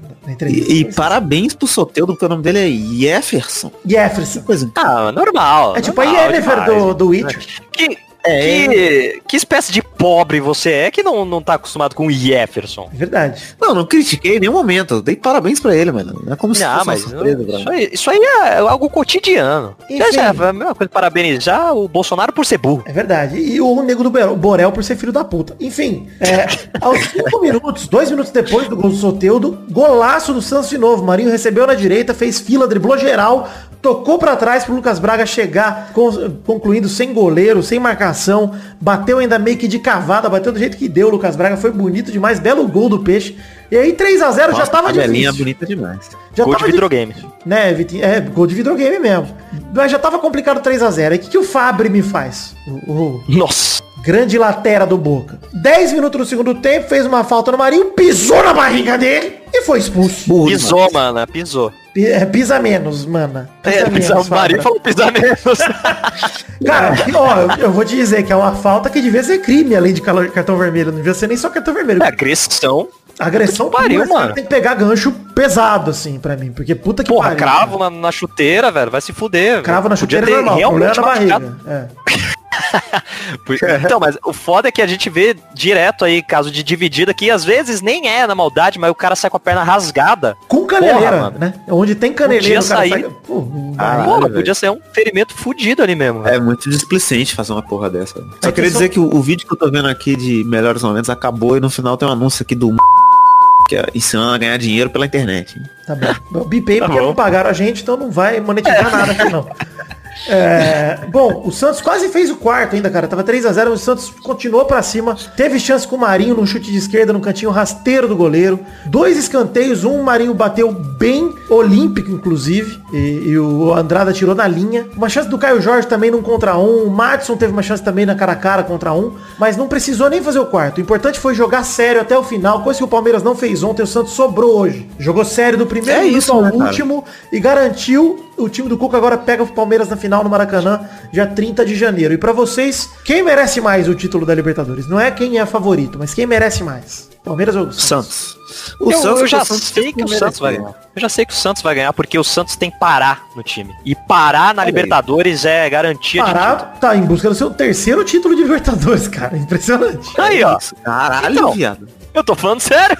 e- e parabéns pro Soteudo, porque o nome dele é Jefferson. Jefferson. Coisa. Ah, normal. É tipo a demais. do, do Witcher. Que, É. que, que espécie de pobre você é que não, não tá acostumado com o Jefferson? É verdade. Não, não critiquei em nenhum momento. Dei parabéns pra ele, mano. Não é como se Ah, fosse mas uma surpresa pra isso aí, isso aí é algo cotidiano. Enfim. Já, já, é a mesma coisa parabenizar o Bolsonaro por ser burro. É verdade. E o nego do Borel, Borel por ser filho da puta. Enfim, é, [LAUGHS] aos 5 minutos, dois minutos depois do gol do Soteudo, golaço do Santos de novo. Marinho recebeu na direita, fez fila, driblou geral, tocou pra trás pro Lucas Braga chegar, con- concluindo sem goleiro, sem marcação, bateu ainda meio que de cavada, bateu do jeito que deu o Lucas Braga, foi bonito demais, belo gol do Peixe. E aí 3 a 0 já Nossa, tava tabelinha difícil. bonita demais. Já Gol de tava videogame. Né, Vitinho? É, gol de videogame mesmo. Mas já tava complicado 3x0. Aí o que, que o Fabri me faz? O, o Nossa. Grande latera do Boca. 10 minutos no segundo tempo, fez uma falta no Marinho, pisou na barriga dele e foi expulso. Burro Pisou, demais. mano, pisou. Pi- é, pisa menos, mana. Pisa É, menos, pisar, o Fabra. falou pisar menos. [LAUGHS] Cara, ó, eu, vou te dizer que é uma falta que devia ser crime, além de cartão vermelho. Não devia ser nem só cartão vermelho. É, agressão. Agressão que pariu, mano. Tem que pegar gancho pesado, assim, pra mim. Porque puta que Porra, pariu. cravo na, na chuteira, velho. Vai se fuder. Cravo na. Podia chuteira é normal. Problema é na barriga. É. [LAUGHS] [LAUGHS] Então, mas o foda é que a gente vê direto aí caso de dividida que às vezes nem é na maldade, mas o cara sai com a perna rasgada. Com caneleira, Porra, mano. né? Onde tem caneleira, Podia o cara sair. sai... Pô, Ah. Porra, podia ser um ferimento fudido ali mesmo. É muito displicente fazer uma porra dessa. Só que queria só- dizer que o, o vídeo que eu tô vendo aqui de melhores momentos acabou e no final tem um anúncio aqui do que é ensinando a ganhar dinheiro pela internet. Tá bom. Eu bipei Tá porque bom. não pagaram a gente, então não vai monetizar [LAUGHS] nada aqui não. É, bom, o Santos quase fez o quarto ainda, cara. Tava 3 a 0 o Santos continuou pra cima. Teve chance com o Marinho num chute de esquerda, no cantinho rasteiro do goleiro. Dois escanteios, um o Marinho bateu bem olímpico, inclusive. E, e o Andrada tirou na linha. Uma chance do Caio Jorge também num contra um. O Madison teve uma chance também na cara a cara contra um. Mas não precisou nem fazer o quarto. O importante foi jogar sério até o final. Coisa que o Palmeiras não fez ontem, o Santos sobrou hoje. Jogou sério do primeiro É isso, ao né, cara? último e garantiu o time do Cuca agora pega o Palmeiras na final no Maracanã, dia 30 de janeiro. E pra vocês, quem merece mais o título da Libertadores? Não é quem é favorito, mas quem merece mais? Palmeiras ou Santos? Santos. O Eu, eu já o Santos sei que o Santos vai ganhar. ganhar. Eu já sei que o Santos vai ganhar porque o Santos tem Pará no time. E Pará na Olha aí. Libertadores é garantia de título. Pará tá em busca do seu terceiro título de Libertadores, [LAUGHS] cara. Impressionante. Aí, ó. Caralho, Então, viado. Eu tô falando sério.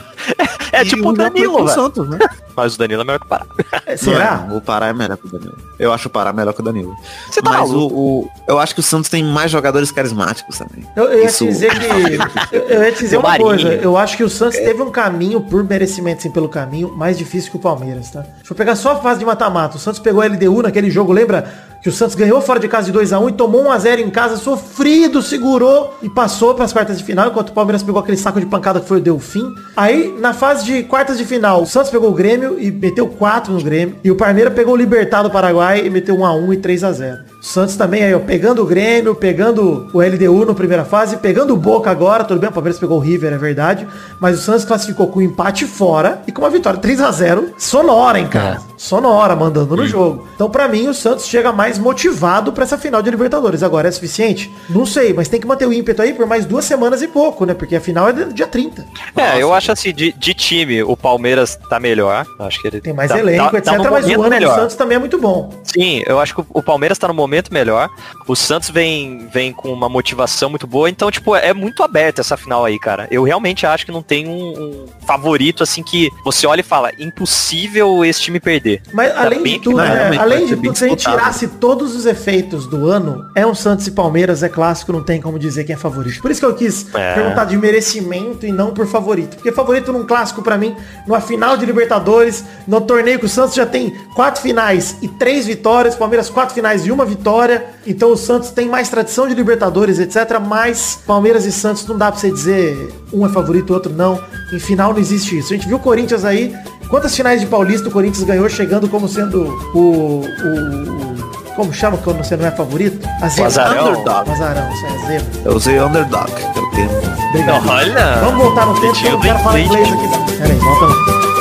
É E tipo o Danilo, velho. Santos, né? [LAUGHS] Mas o Danilo é melhor que o Pará. É, será? Não, o Pará é melhor que o Danilo. Eu acho o Pará melhor que o Danilo. Você tá Mas o, o- eu acho que o Santos tem mais jogadores carismáticos também. Eu, eu ia Isso- te dizer que. [LAUGHS] Eu, eu ia te dizer uma Marinho. coisa. Eu acho que o Santos teve um caminho, por merecimento, assim, pelo caminho, mais difícil que o Palmeiras, tá? Deixa eu pegar só a fase de mata-mata. O Santos pegou a LDU naquele jogo, lembra? Que o Santos ganhou fora de casa de 2 a 1 e tomou 1 a 0 em casa, sofrido, segurou e passou para as quartas de final, enquanto o Palmeiras pegou aquele saco de pancada que foi o Delfim. Aí, na fase de quartas de final, o Santos pegou o Grêmio e meteu 4 no Grêmio, e o Palmeiras pegou o Libertado do Paraguai e meteu 1 a 1 e 3 a 0. O Santos também aí, ó, pegando o Grêmio, pegando o LDU na primeira fase, pegando o Boca agora, tudo bem, o Palmeiras pegou o River, é verdade, mas o Santos classificou com um empate fora e com uma vitória 3 a 0 sonora em casa. Sonora, mandando no jogo. Então, pra mim, o Santos chega mais motivado pra essa final de Libertadores. Agora, é suficiente? Não sei, mas tem que manter o ímpeto aí por mais duas semanas e pouco, né? Porque a final é dia 30. É, eu acho assim, de, de time, o Palmeiras tá melhor. Acho que ele Tem mais tá, elenco, tá- etc. tá mas o ano melhor. do Santos também é muito bom. Sim, eu acho que o Palmeiras tá no momento melhor. O Santos vem, vem com uma motivação muito boa. Então, tipo, é muito aberta essa final aí, cara. Eu realmente acho que não tem um, um favorito, assim, que você olha e fala, impossível esse time perder. Mas Tá além de tudo, né? além de tudo, se a gente tirasse todos os efeitos do ano, é um Santos e Palmeiras, é clássico, não tem como dizer quem é favorito. Por isso que eu quis É. perguntar de merecimento e não por favorito. Porque favorito num clássico pra mim, numa final de Libertadores, no torneio que o Santos já tem quatro finais e três vitórias, Palmeiras quatro finais e uma vitória. Então o Santos tem mais tradição de Libertadores, etc. Mas Palmeiras e Santos não dá pra você dizer um é favorito, o outro não. Em final não existe isso. A gente viu o Corinthians aí, quantas finais de Paulista o Corinthians ganhou chegando como sendo o. o- o- como chama quando você não é favorito? A zebra. azarão. Underdog. Azarão, isso é zebra. Eu usei underdog, que é o termo. Obrigado. Olha! Vamos voltar no tempo, que eu não quero falar inglês aqui. Pera aí, volta no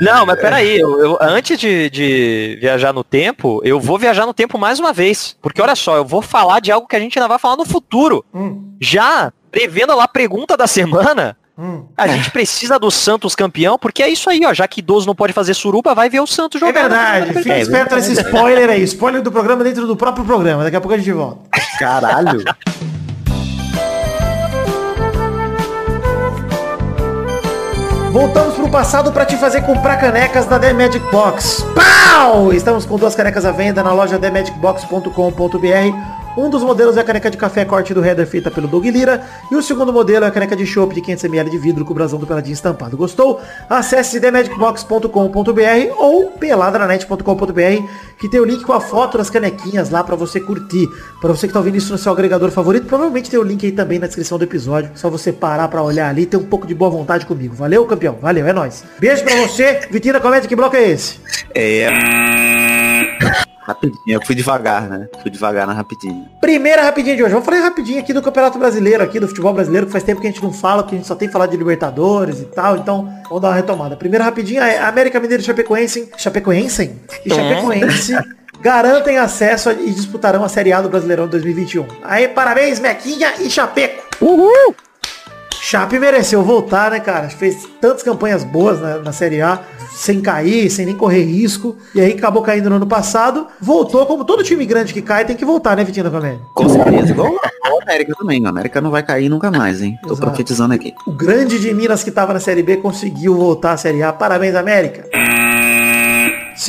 Não, mas peraí, eu, eu- antes de, de viajar no tempo, eu vou viajar no tempo mais uma vez. Porque olha só, eu vou falar de algo que a gente ainda vai falar no futuro. Hum, Já prevendo lá a pergunta da semana, hum. a gente precisa do Santos campeão, porque é isso aí, ó. Já que idoso não pode fazer suruba, vai ver o Santos É jogar. verdade, fica É esperto nesse spoiler aí. Spoiler do programa dentro do próprio programa. Daqui a pouco a gente volta. Caralho. [LAUGHS] Voltamos pro passado para te fazer comprar canecas da The Magic Box. Pau! Estamos com duas canecas à venda na loja themagicbox.com.br. Um dos modelos é a caneca de café corte do header feita pelo Doug Lira. E o segundo modelo é a caneca de chopp de 500ml de vidro com o brasão do Peladinho estampado. Gostou? Acesse themagicbox.com.br ou peladranet.com.br que tem o link com a foto das canequinhas lá para você curtir. Para você que tá ouvindo isso no seu agregador favorito, provavelmente tem o link aí também na descrição do episódio. Só você parar para olhar ali e ter um pouco de boa vontade comigo. Valeu, campeão? Valeu, é nóis. Beijo pra você. Vitina, comente que bloco é esse? É. Rapidinho, eu fui devagar, né? Fui devagar na rapidinho. Primeira rapidinha de hoje. Vamos falar rapidinho aqui do Campeonato Brasileiro, aqui do futebol brasileiro, que faz tempo que a gente não fala, que a gente só tem falado de Libertadores e tal. Então, vamos dar uma retomada. Primeira rapidinha é América Mineiro e Chapecoense. Chapecoense? E Chapecoense [LAUGHS] garantem acesso e disputarão a Série A do Brasileirão 2021. Aí, parabéns, Mequinha e Chapeco. Uhul! Chape mereceu voltar, né, cara? Fez tantas campanhas boas na, na Série A, sem cair, sem nem correr risco. E aí acabou caindo no ano passado. Voltou, como todo time grande que cai, tem que voltar, né, Vitinho da Comédia? Com certeza. Igual a América também. A América não vai cair nunca mais, hein? Tô Exato. profetizando aqui. O grande de Minas que tava na Série B conseguiu voltar à Série A. Parabéns, América.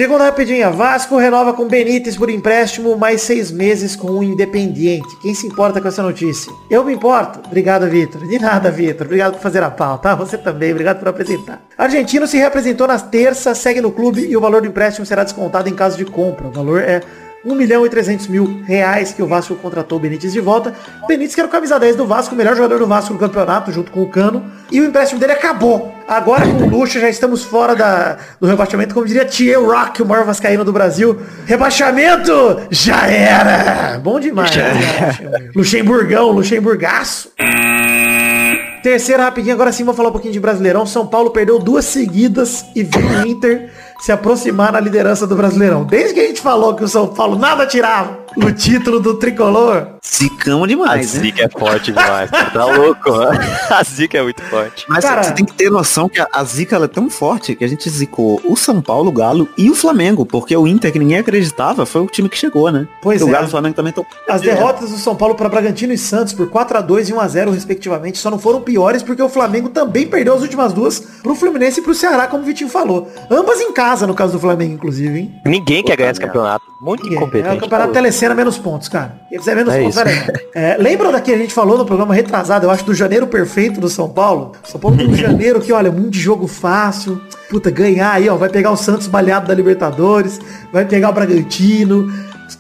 Segunda rapidinha, Vasco renova com Benítez por empréstimo mais seis meses com o Independiente. Quem se importa com essa notícia? Eu me importo. Obrigado, Vitor. De nada, Vitor. Obrigado por fazer a pauta. Você também. Obrigado por apresentar. Argentino se representou na terça, segue no clube e o valor do empréstimo será descontado em caso de compra. O valor é 1 milhão e 300 mil reais que o Vasco contratou o Benítez de volta. O Benítez que era o camisa 10 do Vasco, o melhor jogador do Vasco no campeonato, junto com o Cano. E o empréstimo dele acabou. Agora com o Lucha já estamos fora da, do rebaixamento, como diria Thier Rock, o maior vascaíno do Brasil. Rebaixamento já era! Bom demais. né? Luxemburgão, Luxemburgaço. Terceira rapidinho, agora sim vou falar um pouquinho de Brasileirão. São Paulo perdeu duas seguidas e viu o Inter se aproximar na liderança do Brasileirão. Desde que a gente falou que o São Paulo nada tirava o título do tricolor, Zicamos A demais, né? zica é forte demais, tá louco? mano. [LAUGHS] A zica é muito forte. Mas Cara- você tem que ter noção que a, a zica ela é tão forte que a gente zicou o São Paulo, o Galo e o Flamengo, porque o Inter, que ninguém acreditava, foi o time que chegou, né? Pois o é. Galo e o Flamengo também estão... As derrotas do São Paulo para Bragantino e Santos por 4 a 2 e 1 a 0 respectivamente só não foram piores porque o Flamengo também perdeu as últimas duas pro Fluminense e pro Ceará, como o Vitinho falou. Ambas em casa, no caso do Flamengo, inclusive, hein? Ninguém quer ganhar esse campeonato. Muito Ninguém. incompetente. É o campeonato telecena menos pontos, cara. Quem fizer menos É pontos. É, lembram daqui a gente falou no programa retrasado, eu acho, do janeiro perfeito do São Paulo? São Paulo tem um janeiro que, olha, muito de jogo fácil. Puta, ganhar aí, ó. Vai pegar o Santos baleado da Libertadores, vai pegar o Bragantino.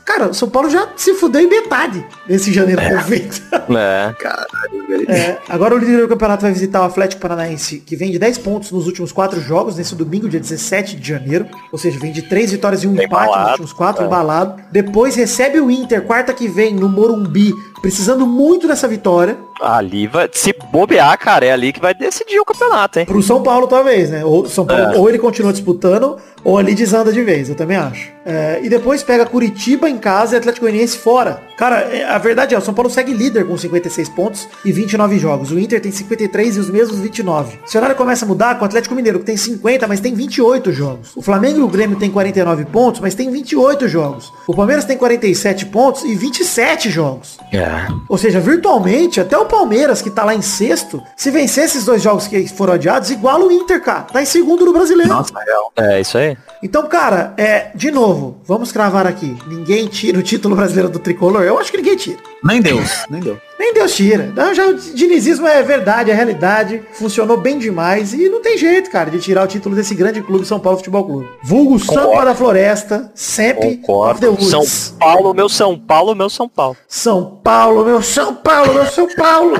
Cara, o São Paulo já se fudeu em metade desse janeiro perfeito. [LAUGHS] É. Caralho, velho. É, agora o líder do campeonato vai visitar o Atlético Paranaense, que vem de 10 pontos nos últimos 4 jogos, nesse domingo, dia 17 de janeiro. Ou seja, vem de 3 vitórias e um Bem empate nos embalado, últimos 4, é. embalado. Depois recebe o Inter, quarta que vem, no Morumbi, precisando muito dessa vitória. Ali vai. Se bobear, cara, é ali que vai decidir o campeonato, hein? Pro São Paulo, talvez, né? Ou, São Paulo, É. ou ele continua disputando, ou ali desanda de vez, eu também acho. É, e depois pega Curitiba em casa e Atlético Goianiense fora. Cara, é, a verdade é, o São Paulo segue líder com 56 pontos e 29 jogos. O Inter tem 53 e os mesmos 29. O cenário começa a mudar com o Atlético Mineiro, que tem 50, mas tem 28 jogos. O Flamengo e o Grêmio tem 49 pontos, mas tem 28 jogos. O Palmeiras tem 47 pontos e 27 jogos. É. Ou seja, virtualmente, até o Palmeiras, que tá lá em sexto, se vencer esses dois jogos que foram adiados, iguala o Inter, cara. Tá em segundo no brasileiro. Nossa, real. É isso aí. Então, cara, é, de novo, vamos cravar aqui. Ninguém tira o título brasileiro do tricolor. Eu acho que ninguém tira. Nem Deus, [LAUGHS] nem Deus. Nem Deus tira. Não, já o dinizismo é verdade, é realidade. Funcionou bem demais. E não tem jeito, cara, de tirar o título desse grande clube São Paulo Futebol Clube. Vulgo Sampa da Floresta, sempre Concordo. São Paulo, meu São Paulo, meu São Paulo. São Paulo, meu São Paulo, meu São Paulo.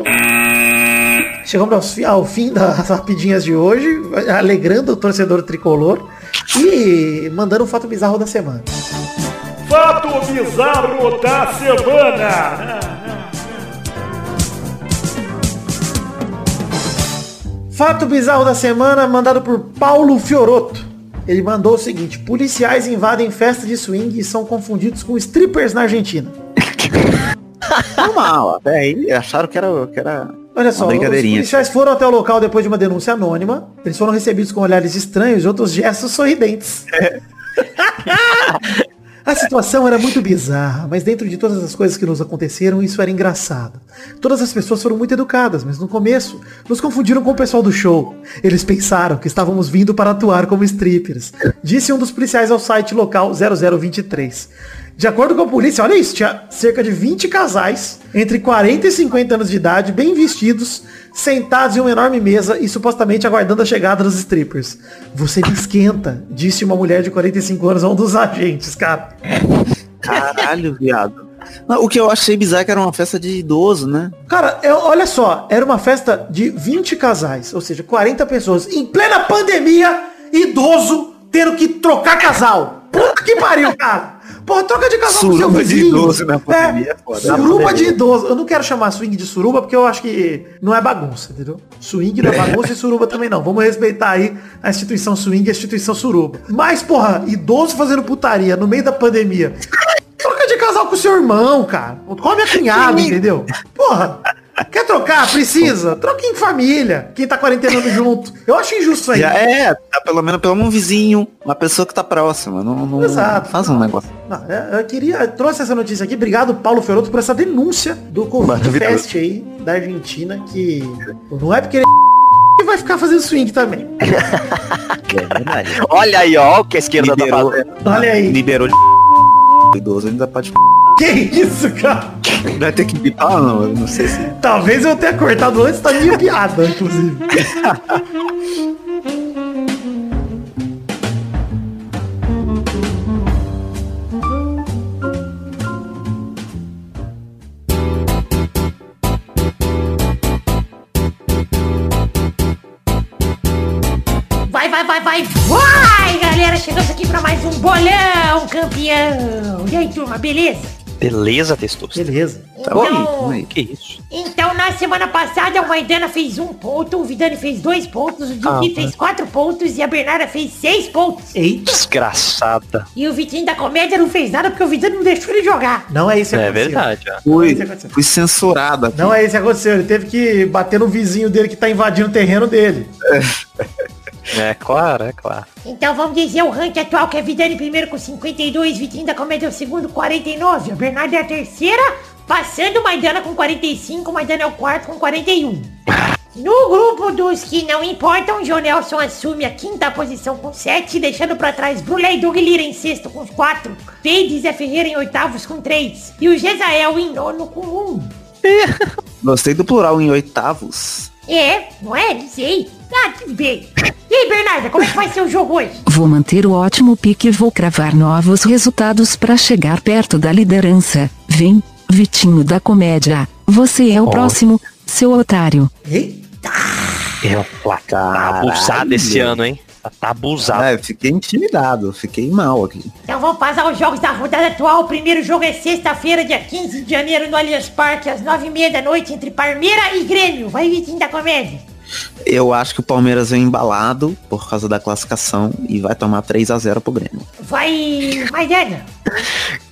Chegamos ao fim das rapidinhas de hoje, alegrando o torcedor tricolor e mandando um fato bizarro da semana. Fato bizarro da semana. Fato bizarro da semana mandado por Paulo Fioroto. Ele mandou o seguinte: policiais invadem festa de swing e são confundidos com strippers na Argentina. Normal, até aí acharam que era, que era Olha só, os policiais foram até o local depois de uma denúncia anônima. Eles foram recebidos com olhares estranhos e outros gestos sorridentes. [LAUGHS] A situação era muito bizarra, mas dentro de todas as coisas que nos aconteceram, isso era engraçado. Todas as pessoas foram muito educadas, mas no começo nos confundiram com o pessoal do show. Eles pensaram que estávamos vindo para atuar como strippers, disse um dos policiais ao site local 0023. De acordo com a polícia, olha isso, tinha cerca de 20 casais entre 40 e 50 anos de idade, bem vestidos, sentados em uma enorme mesa e supostamente aguardando a chegada dos strippers. Você me esquenta, disse uma mulher de 45 anos a um dos agentes, cara. Caralho, viado. Não, o que eu achei bizarro é que era uma festa de idoso, né? Cara, eu- olha só, era uma festa de 20 casais, ou seja, 40 pessoas, em plena pandemia, idoso, tendo que trocar casal. Puta que pariu, cara. Porra, troca de casal com seu Suruba de vizinho. idoso na pandemia é foda. Suruba de idoso. Eu não quero chamar swing de suruba porque eu acho que não é bagunça, entendeu? Swing não é bagunça e suruba também não. Vamos respeitar aí a instituição swing e a instituição suruba. Mas, porra, idoso fazendo putaria no meio da pandemia. Troca de casal com seu irmão, cara. Come a cunhada, entendeu? Porra. Quer trocar? Precisa. Troca em família. Quem tá quarentenando [LAUGHS] junto. Eu acho injusto isso aí. É, tá pelo menos pelo menos um vizinho, uma pessoa que tá próxima. Não, não Exato. faz um negócio. Não, eu eu queria, eu trouxe essa notícia aqui. Obrigado, Paulo Feroto, por essa denúncia do Covid. Fest aí da Argentina, que não é porque ele é [LAUGHS] vai ficar fazendo swing também. [LAUGHS] É. Olha aí, ó, o que a esquerda tá Liberou, fazendo. Olha aí. liberou de idoso, ainda pode. Que isso, cara? Vai ter que pipar ou não? Eu não sei se. Talvez eu tenha cortado antes da minha piada, inclusive. Vai, vai, vai, vai, vai, galera! Chegamos aqui pra mais um bolão campeão! E aí, turma, beleza? Beleza, Testoso. Beleza. Tá bom, Então, aí. Que isso? então, na semana passada, o Maidana fez um ponto, o Vidani fez dois pontos, o Didi Ah, fez quatro pontos e a Bernarda fez seis pontos. Eita. Desgraçada. E o Vitinho da Comédia não fez nada porque o Vidani não deixou ele jogar. Não é isso que É aconteceu. verdade, ó. Não é Fui, aqui. Não é isso que aconteceu. Ele teve que bater no vizinho dele que tá invadindo o terreno dele. É [LAUGHS] claro, é claro. Então vamos dizer o ranking atual, que é Vidani primeiro com 52, Vitinho da Comédia é o segundo, 49. A Bernarda é a terceira, passando o Maidana com 45, o Maidana é o quarto com 41. No grupo dos que não importam, Jonelson assume a quinta posição com 7, deixando pra trás Brulé e Doug Lira em sexto com 4, Peide e Zé Ferreira em oitavos com 3 e o Gesael em nono com 1. Gostei do plural em oitavos. É, não é? Não sei. Ah, tudo bem. E aí, Bernarda, como é que vai ser o jogo hoje? Vou manter o ótimo pique e vou cravar novos resultados para chegar perto da liderança. Vem, Vitinho da comédia. Você é o Ó. próximo, seu otário. Eita! É um placar abusado esse ano, hein? Tá, tá abusado. É, fiquei intimidado, fiquei mal aqui. Então vamos passar os jogos da rodada atual. O primeiro jogo é sexta-feira, dia 15 de janeiro, no Allianz Parque, às 9h30 da noite, entre Parmeira e Grêmio. Vai, Vitinho da comédia. Eu acho que o Palmeiras vem embalado por causa da classificação e vai tomar 3 a 0 pro Grêmio. Vai, Maidana.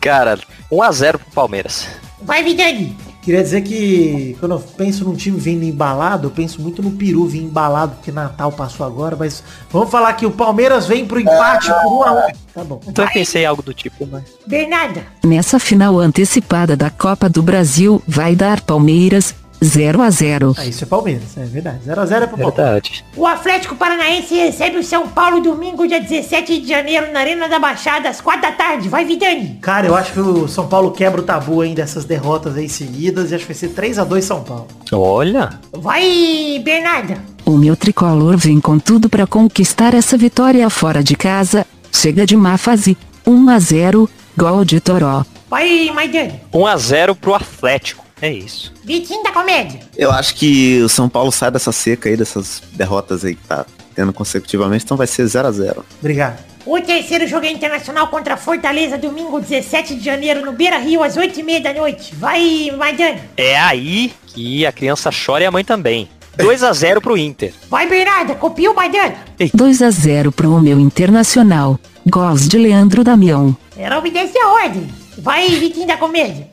Cara, 1x0 pro Palmeiras. Vai, Vidani. Queria dizer que quando eu penso num time vindo embalado, eu penso muito no Peru vir embalado, porque Natal passou agora, mas vamos falar que o Palmeiras vem pro empate por 1 a 1. Tá bom. Então eu pensei em algo do tipo, mas... Bernarda. Nessa final antecipada da Copa do Brasil, vai dar Palmeiras 0 a 0. Ah, isso é Palmeiras, é verdade. 0 a 0 é pro Palmeiras. Verdade. O Atlético Paranaense recebe o São Paulo domingo, dia 17 de janeiro, na Arena da Baixada, às 4 da tarde. Vai, Vidani. Cara, eu acho que o São Paulo quebra o tabu aí dessas derrotas aí seguidas e acho que vai ser 3 a 2 São Paulo. Olha. Vai, Bernarda. O meu tricolor vem com tudo para conquistar essa vitória fora de casa. Chega de má fase. 1 a 0, gol de Toró. Vai, Maidana. 1x0 pro Atlético. É isso. Vitinho da comédia. Eu acho que o São Paulo sai dessa seca aí, dessas derrotas aí que tá tendo consecutivamente, então vai ser 0 a 0 Obrigado. O terceiro jogo é internacional contra a Fortaleza, domingo 17 de janeiro, no Beira Rio, às 8h30 da noite. Vai, Maidana. É aí que a criança chora e a mãe também. 2x0 pro Inter. Vai, Bernarda. Copia o Maidana. 2 a 0 pro meu Internacional. Gols de Leandro Damião. Era obedece a ordem. Vai, Vitinho da comédia.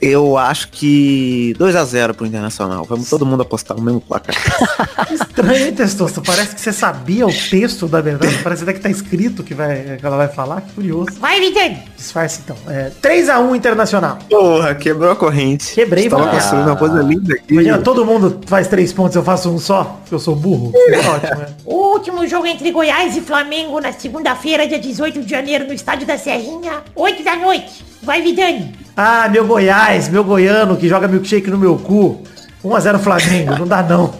Eu acho que 2 a 0 pro Internacional. Vamos todo mundo apostar no mesmo placar. [LAUGHS] Estranho, hein, Testosta? Parece que você sabia o texto da verdade. Parece até que tá escrito que, vai, que ela vai falar. Que curioso. Vai, Vidani. Disfarce então. É, 3x1 Internacional. Porra, quebrou a corrente. Quebrei, Tava mano. construindo uma coisa linda aqui. Imagina, todo mundo faz três pontos, eu faço um só, porque eu sou burro. [LAUGHS] Ótimo, né? O último jogo entre Goiás e Flamengo na segunda-feira, dia 18 de janeiro, no estádio da Serrinha, 8 da noite. Vai, Vidani. Ah, meu Goiás, meu goiano que joga milkshake no meu cu. 1x0 Flamengo, não dá não.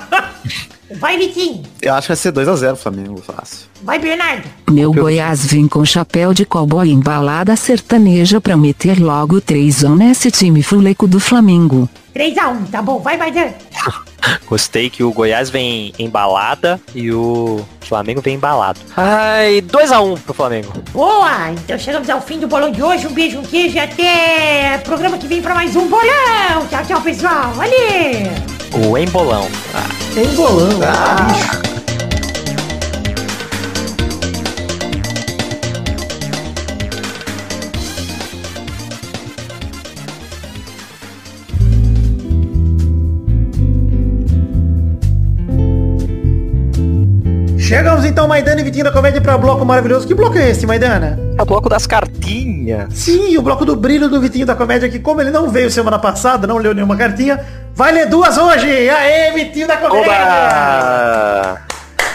[LAUGHS] Vai, Vitinho. Eu acho que vai ser 2 a 0 Flamengo, fácil. Vai, Bernardo. Meu Goiás vem com chapéu de cowboy embalada sertaneja pra meter logo 3 nesse time fuleco do Flamengo. 3x1, tá bom. Vai, Maidana. [LAUGHS] Gostei que o Goiás vem embalada e o Flamengo vem embalado. Ai, 2x1 pro Flamengo. Boa! Então chegamos ao fim do bolão de hoje. Um beijo, um queijo e até programa que vem pra mais um bolão. Tchau, tchau, pessoal. Valeu! O embolão. Tem bolão, bicho. Chegamos então, Maidana e Vitinho da Comédia para bloco maravilhoso. Que bloco é esse, Maidana? É o bloco das cartinhas. Sim, o bloco do brilho do Vitinho da Comédia, que como ele não veio semana passada, não leu nenhuma cartinha, vai ler duas hoje! Aê, Vitinho da Comédia! Oba!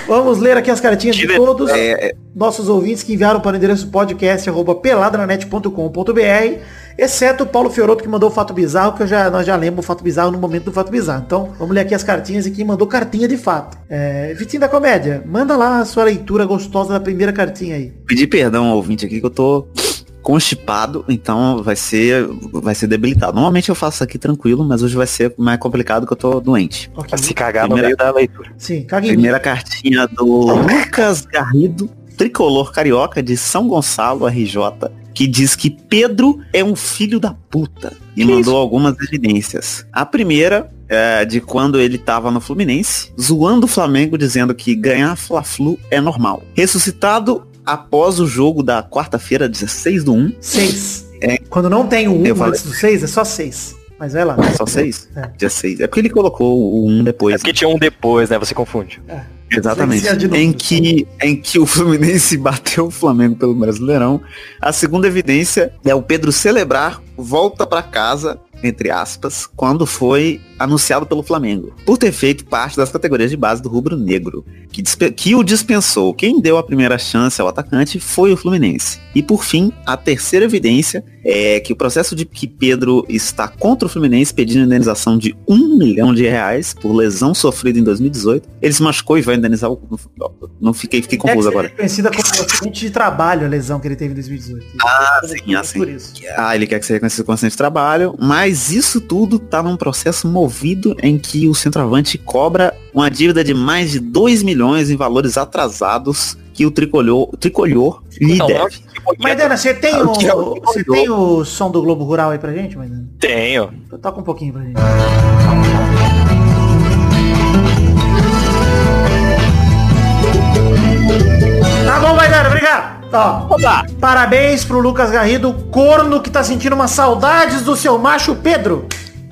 Vamos ler aqui as cartinhas de todos É, nossos ouvintes que enviaram para o endereço podcast arroba peladranet.com.br, exceto o Paulo Fioroto que mandou o fato bizarro, que eu já, nós já lemos o fato bizarro no momento do fato bizarro. Então, vamos ler aqui as cartinhas e quem mandou cartinha de fato. É, Vitinho da Comédia, manda lá a sua leitura gostosa da primeira cartinha aí. pedir perdão ao ouvinte aqui que eu tô constipado, então vai ser vai ser debilitado. Normalmente eu faço isso aqui tranquilo, mas hoje vai ser mais complicado que eu tô doente. Ok. Pra se cagar no Primeira- meio da leitura. Sim, cague em mim. Primeira cartinha do Lucas Garrido, tricolor carioca de São Gonçalo, RJ, que diz que Pedro é um filho da puta e Que mandou algumas evidências. A primeira é de quando ele tava no Fluminense, zoando o Flamengo, dizendo que ganhar Fla-Flu é normal. Ressuscitado após o jogo da quarta-feira, 16 do 1, Seis. É. Quando não tem o um Eu falei- antes do seis, é só seis. Mas vai lá. só 6? É. Dia 6. É porque ele colocou o 1 É depois. porque tinha um depois, né? Você confunde. Exatamente. Em que, em que o Fluminense [LAUGHS] bateu o Flamengo pelo Brasileirão. A segunda evidência é o Pedro celebrar volta pra casa, entre aspas, quando foi anunciado pelo Flamengo, por ter feito parte das categorias de base do rubro negro, que, que o dispensou. Quem deu a primeira chance ao atacante foi o Fluminense. E por fim, a terceira evidência é que o processo de que Pedro está contra o Fluminense pedindo indenização de um milhão de reais por lesão sofrida em 2018. Ele se machucou e vai indenizar o. Não fiquei, fiquei confuso é agora. É conhecida como acidente de trabalho, a lesão que ele teve em 2018. Ah, Por- sim, assim. Por isso. Ah, ele quer que seja reconhecido como acidente de trabalho, mas isso tudo tá num processo movido em que o centroavante cobra uma dívida de mais de 2 milhões em valores atrasados que o tricolor, o tricolor lhe Não, deve. Maidana, você tem, [LAUGHS] o, o que é você tem o som do Globo Rural aí pra gente, Maidana? Tenho. Então Toca um pouquinho pra gente. Tá bom, Maidana, obrigado. Ó, Opa! parabéns pro Lucas Garrido, corno que tá sentindo umas saudades do seu macho Pedro.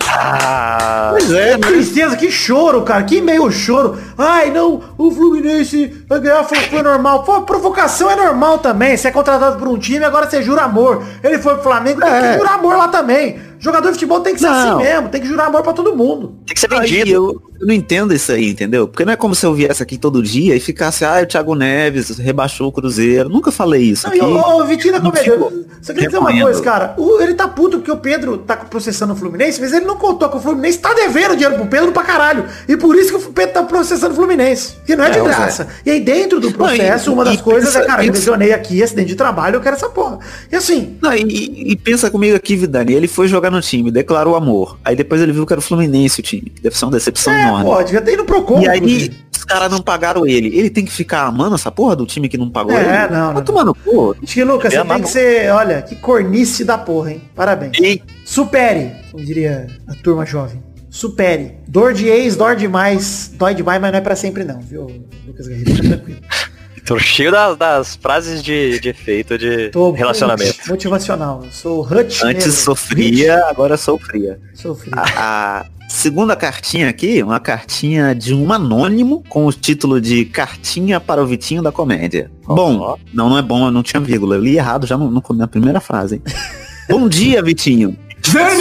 Ah, Pois é, Que tristeza, que choro, cara. Que meio choro. Ai, não, o Fluminense vai ganhar, foi, foi normal. Pô, provocação é normal também. Você é contratado por um time, agora você jura amor. Ele foi pro Flamengo, tem que É. jurar amor lá também. Jogador de futebol tem que ser Não. assim mesmo, tem que jurar amor pra todo mundo. tem que ser Aí vendido. eu, eu não entendo isso aí, entendeu? Porque não é como se eu viesse aqui todo dia e ficasse, ah, o Thiago Neves rebaixou o Cruzeiro. Nunca falei isso Não, aqui. e ô, ô, Vitinho da não Comédia, você quer dizer uma coisa, cara? O- ele tá puto porque o Pedro tá processando o Fluminense, mas ele não contou que o Fluminense tá devendo dinheiro pro Pedro pra caralho. E por isso que o Pedro tá processando o Fluminense. Que não é de É, graça. E aí dentro do processo, e- uma das e coisas é, pensa- cara, eu lesionei aqui, acidente de trabalho, eu quero essa porra. E assim, Não, e, e- e pensa comigo aqui, Vidani. Ele foi jogar no time, declarou amor. Aí depois ele viu que era o Fluminense o time. Deve ser uma decepção é, enorme. devia ter ido no Procon. E aí, os caras não pagaram ele. Ele tem que ficar amando essa porra do time que não pagou É, ele? não, não. Tomar no cu. Acho que, Lucas, você É, tem que ser, olha, que cornice da porra, hein? Parabéns. E Supere, como diria a turma jovem. Supere. Dor de ex, dói demais. Dói demais, mas não é pra sempre não, viu, Lucas Garrido? Fica tranquilo. [LAUGHS] tô cheio das, das frases de, de efeito de Tô relacionamento. Motivacional. Eu sou Hutch Antes mesmo. sofria, agora sofria. Sofria. A, a segunda cartinha aqui, uma cartinha de um anônimo com o título de Cartinha para o Vitinho da Comédia. Ó. Bom, não, não é bom, não tinha vírgula. Eu li errado já no, no- na primeira frase. hein? [LAUGHS] bom dia, Vitinho.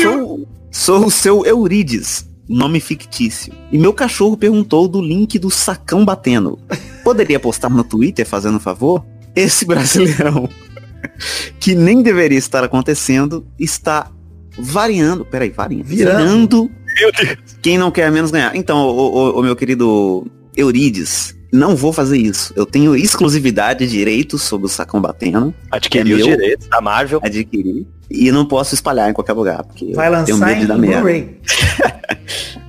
Sou, sou o seu Eurides, nome fictício. E meu cachorro perguntou do link do sacão batendo. Poderia postar no Twitter fazendo um favor? Esse [LAUGHS] brasileirão, que nem deveria estar acontecendo, está variando. Peraí, variando. Virando. Virando Meu Deus. quem não quer menos ganhar. Então, o, o- o meu querido Eurides, não vou fazer isso. Eu tenho exclusividade de direitos sobre o sacão batendo, Adquiriu É os meu. direitos da Marvel. adquirir. E não posso espalhar em qualquer lugar, porque Vai eu tenho lançar medo de em dar merda. [LAUGHS]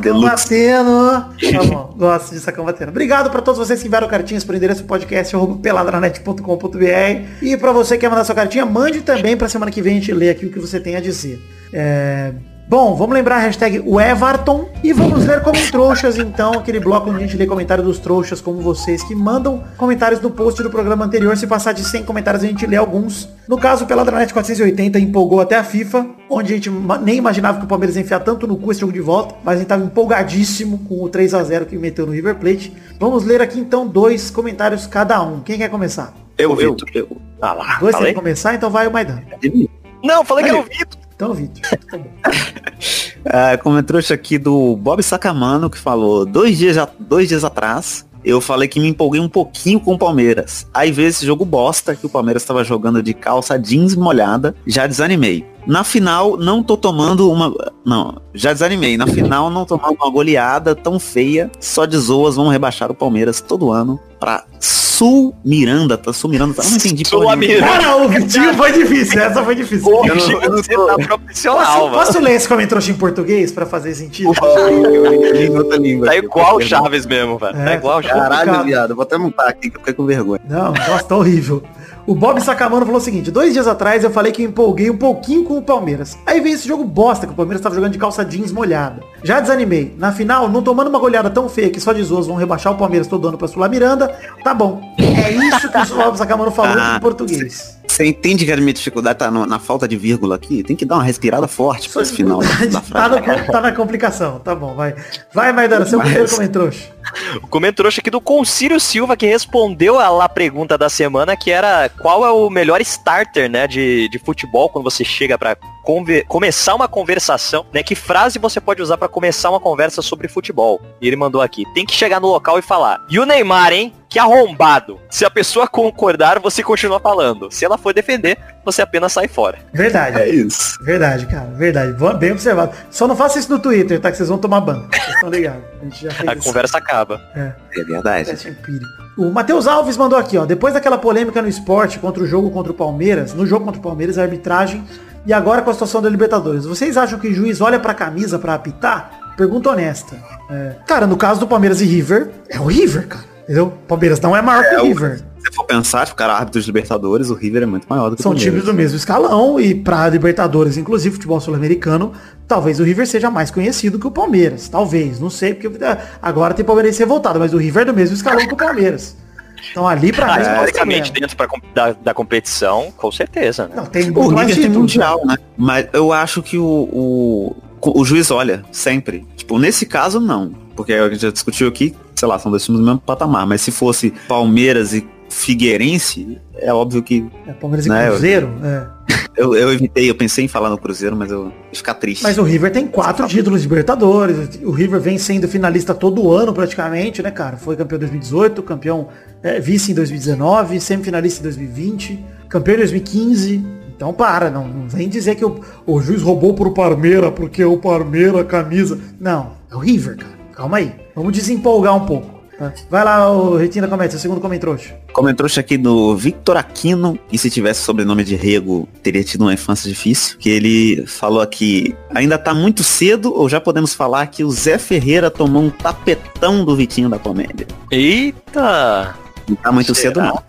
Deluxe. batendo. [LAUGHS] Tá bom, gosto de sacão batendo. Obrigado pra todos vocês que enviaram cartinhas por endereço podcast peladranet.com.br E pra você que quer mandar sua cartinha, mande também pra semana que vem a gente ler aqui o que você tem a dizer. É... Bom, vamos lembrar a hashtag o Everton e vamos ler como trouxas, então, aquele bloco onde a gente lê comentário dos trouxas, como vocês, que mandam comentários no post do programa anterior. Se passar de 100 comentários, a gente lê alguns. No caso, pela Dranet 480 empolgou até a FIFA, onde a gente nem imaginava que o Palmeiras ia enfiar tanto no cu esse jogo de volta, mas a gente tava empolgadíssimo com o 3 a 0 que meteu no River Plate. Vamos ler aqui, então, dois comentários cada um. Quem quer começar? Eu, eu, Vitor. eu. Ah lá, Dois querem começar, então vai o Maidan. Não, falei que era o Vitor. Então, Vitor. Tá. [LAUGHS] Ah, como eu trouxe aqui do Bob Sacamano, que falou, dois dias, dois dias atrás, eu falei que me empolguei um pouquinho com o Palmeiras. Aí veio esse jogo bosta que o Palmeiras estava jogando de calça jeans molhada, já desanimei. Na final, não tô tomando uma. Não, já desanimei. Na final, não tomar uma goleada tão feia. Só de zoas vão rebaixar o Palmeiras todo ano pra Sul Miranda. Tá Sul Miranda, tá? Eu não entendi. Sul. Miranda. Cara, o Vitinho foi difícil. Essa foi difícil. Eu não- eu não tô- tá profissional, Posso, mano. posso ler esse comentário em português pra fazer sentido? Eu li em outra língua. Tá igual o. Chaves mesmo, velho. É, Tá igual o tá Chaves. Caralho, viado. Vou até montar aqui que eu fiquei com vergonha. Não, nossa, tá horrível. O Bob Sacamano falou o seguinte, dois dias atrás eu falei que eu empolguei um pouquinho com o Palmeiras. Aí veio esse jogo bosta, que o Palmeiras tava jogando de calça jeans molhada. Já desanimei. Na final, não tomando uma goleada tão feia que só de zoas vão rebaixar o Palmeiras todo ano pra Sula Miranda, tá bom. É isso que o Bob Sacamano falou Ah, em português. Você entende que a minha dificuldade tá no- na falta de vírgula aqui? Tem que dar uma respirada forte pra esse final da [LAUGHS] tá, frase. no- tá na complicação, tá bom, vai. Vai, Maidana, seu Mas- primeiro comentário. O comentário aqui do Concílio Silva que respondeu a lá pergunta da semana que era qual é o melhor starter, né, de, de futebol quando você chega pra começar uma conversação, né? Que frase você pode usar pra começar uma conversa sobre futebol? E ele mandou aqui, tem que chegar no local e falar, e o Neymar, hein? Que arrombado. Se a pessoa concordar, você continua falando. Se ela for defender, você apenas sai fora. Verdade. É isso. Verdade, cara. Verdade. Bem observado. Só não faça isso no Twitter, tá? Que vocês vão tomar banho. Vocês estão ligados. A gente já fez A isso. conversa acaba. É. É verdade. Empírico. O Matheus Alves mandou aqui, ó. Depois daquela polêmica no esporte contra o jogo contra o Palmeiras, no jogo contra o Palmeiras, a arbitragem, e agora com a situação da Libertadores, vocês acham que o juiz olha pra camisa pra apitar? Pergunta honesta. É, Cara, no caso do Palmeiras e River, é o River, cara. Entendeu? Palmeiras não é maior que o o- River. Se for pensar, tipo, cara, árbitro de Libertadores, o River é muito maior do que São o Palmeiras. times do mesmo escalão e pra Libertadores, inclusive futebol sul-americano, talvez o River seja mais conhecido que o Palmeiras. Talvez, não sei, porque é, agora tem Palmeiras revoltado, mas o River é do mesmo escalão que o Palmeiras. Então ali pra Ah, mim, historicamente, é, dentro pra da, da competição, com certeza, né? Não, tem O muito mais River tem mundial, né? Mas eu acho que o, o, o juiz olha, sempre. Tipo, nesse caso, não. Porque a gente já discutiu aqui, sei lá, são dois times do mesmo patamar. Mas se fosse Palmeiras e Figueirense, é óbvio que É, Palmeiras e Né, eu- Cruzeiro, é. eu, eu evitei, eu pensei em falar no Cruzeiro, mas eu ficar triste. Mas o River tem quatro títulos de Libertadores. O River vem sendo finalista todo ano praticamente, né, cara? Foi campeão em 2018, campeão é, vice em 2019, semifinalista em 2020, campeão em 2015. Então para, não, não vem dizer que o, o juiz roubou pro Parmeira porque o Parmeira camisa. Não, é o River, cara. Calma aí. Vamos desempolgar um pouco. tá? Vai lá, o Retina Comete, seu segundo comentrouxa. Comentou aqui do Victor Aquino, e se tivesse sobrenome de Rego, teria tido uma infância difícil, que ele falou aqui, ainda tá muito cedo, ou já podemos falar que o Zé Ferreira tomou um tapetão do Vitinho da comédia? Eita! Não tá muito Será? cedo não.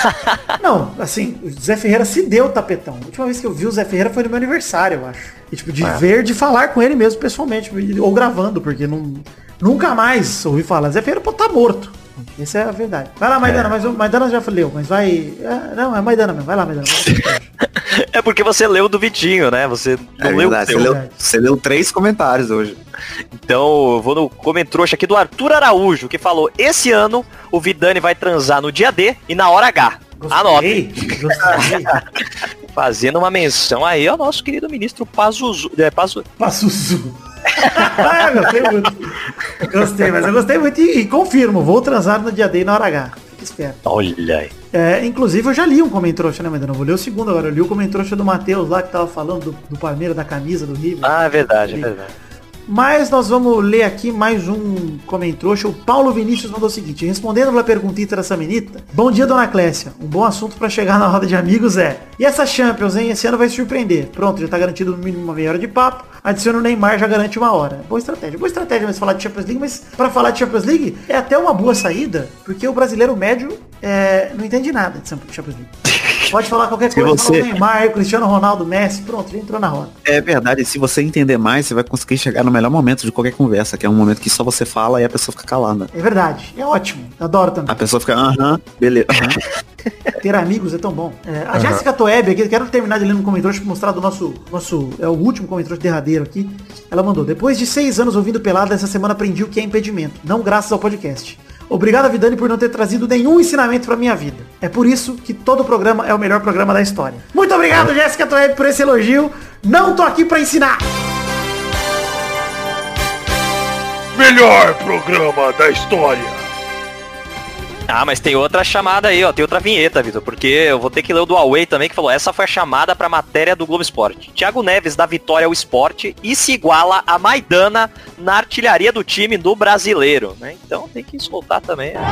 [LAUGHS] Não, assim, o Zé Ferreira se deu o tapetão. A última vez que eu vi o Zé Ferreira foi no meu aniversário, eu acho. E, tipo, de ver, de falar com ele mesmo pessoalmente, ou gravando, porque não, nunca mais ouvi falar. Zé Ferreira pô, tá morto. Essa é a verdade. Vai lá, Maidana, mas o Maidana já leu, mas vai. é, não, é Maidana mesmo. Vai lá, Maidana. [LAUGHS] É porque você leu do Vitinho, né? Você não É leu o verdade, seu. você leu, Verdade. você leu três comentários hoje. Então, eu vou no comentrouxa aqui do Arthur Araújo, que falou, esse ano o Vidani vai transar no dia D e na hora H. Anote. Gostei, gostei. [LAUGHS] Fazendo uma menção aí ao nosso querido ministro Pazuzu. É, Pazu... Ah, eu [LAUGHS] gostei muito. Gostei, mas eu gostei muito e, e confirmo, vou transar no dia D na hora H. Fique esperto. Olha aí. É, inclusive eu já li um comentrouxa, né, Maidana? Eu vou ler o segundo agora. Eu li o comentrouxa do Matheus lá que tava falando do, do Palmeiras, da camisa do River. Ah, é verdade, é verdade. Mas nós vamos ler aqui mais um comentrouxa. O Paulo Vinícius mandou o seguinte, respondendo pela perguntita dessa menita. Bom dia, dona Clécia. Um bom assunto pra chegar na roda de amigos é. E essa Champions, hein? Esse ano vai surpreender. Pronto, já tá garantido no mínimo uma meia hora de papo. Adiciona o Neymar, já garante uma hora. Boa estratégia. Boa estratégia mas falar de Champions League, mas pra falar de Champions League é até uma boa saída, porque o brasileiro médio é, não entende nada de Champions League. Pode falar qualquer coisa, você- fala o Neymar, Cristiano Ronaldo, Messi, pronto, entrou na roda. É verdade, se você entender mais, você vai conseguir chegar no melhor momento de qualquer conversa, que é um momento que só você fala e a pessoa fica calada. É verdade, é ótimo. Adoro também. A pessoa fica, aham, beleza. aham." [LAUGHS] Ter amigos é tão bom. É, a Jéssica Toeb aqui, quero terminar de ler um comentário pra mostrar do nosso, nosso. É o último comentário derradeiro aqui. Ela mandou, depois de seis anos ouvindo pelada, essa semana aprendi o que é impedimento. Não graças ao podcast. Obrigado, Vidani, por não ter trazido nenhum ensinamento pra minha vida. É por isso que todo programa é o melhor programa da história. Muito obrigado, Jéssica Toeb, por esse elogio. Não tô aqui pra ensinar. Melhor programa da história. Ah, mas tem outra chamada aí, ó. Tem outra vinheta, Vitor. Porque eu vou ter que ler o do Huawei também, que falou, essa foi a chamada pra matéria do Globo Esporte. Thiago Neves dá vitória ao esporte e se iguala a Maidana na artilharia do time do brasileiro, né? Então tem que soltar também. [LAUGHS]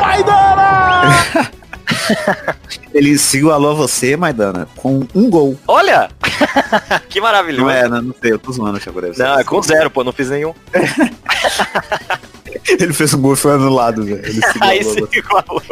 Ele se igualou a você, Maidana, com um gol. Olha! [LAUGHS] que maravilhoso. Não é, não, não sei, eu tô zoando, Thiago Neves. Não, é com zero, pô. Não fiz nenhum. [LAUGHS] [LAUGHS] Ele fez um gol e foi anulado, velho. Aí a se igualou.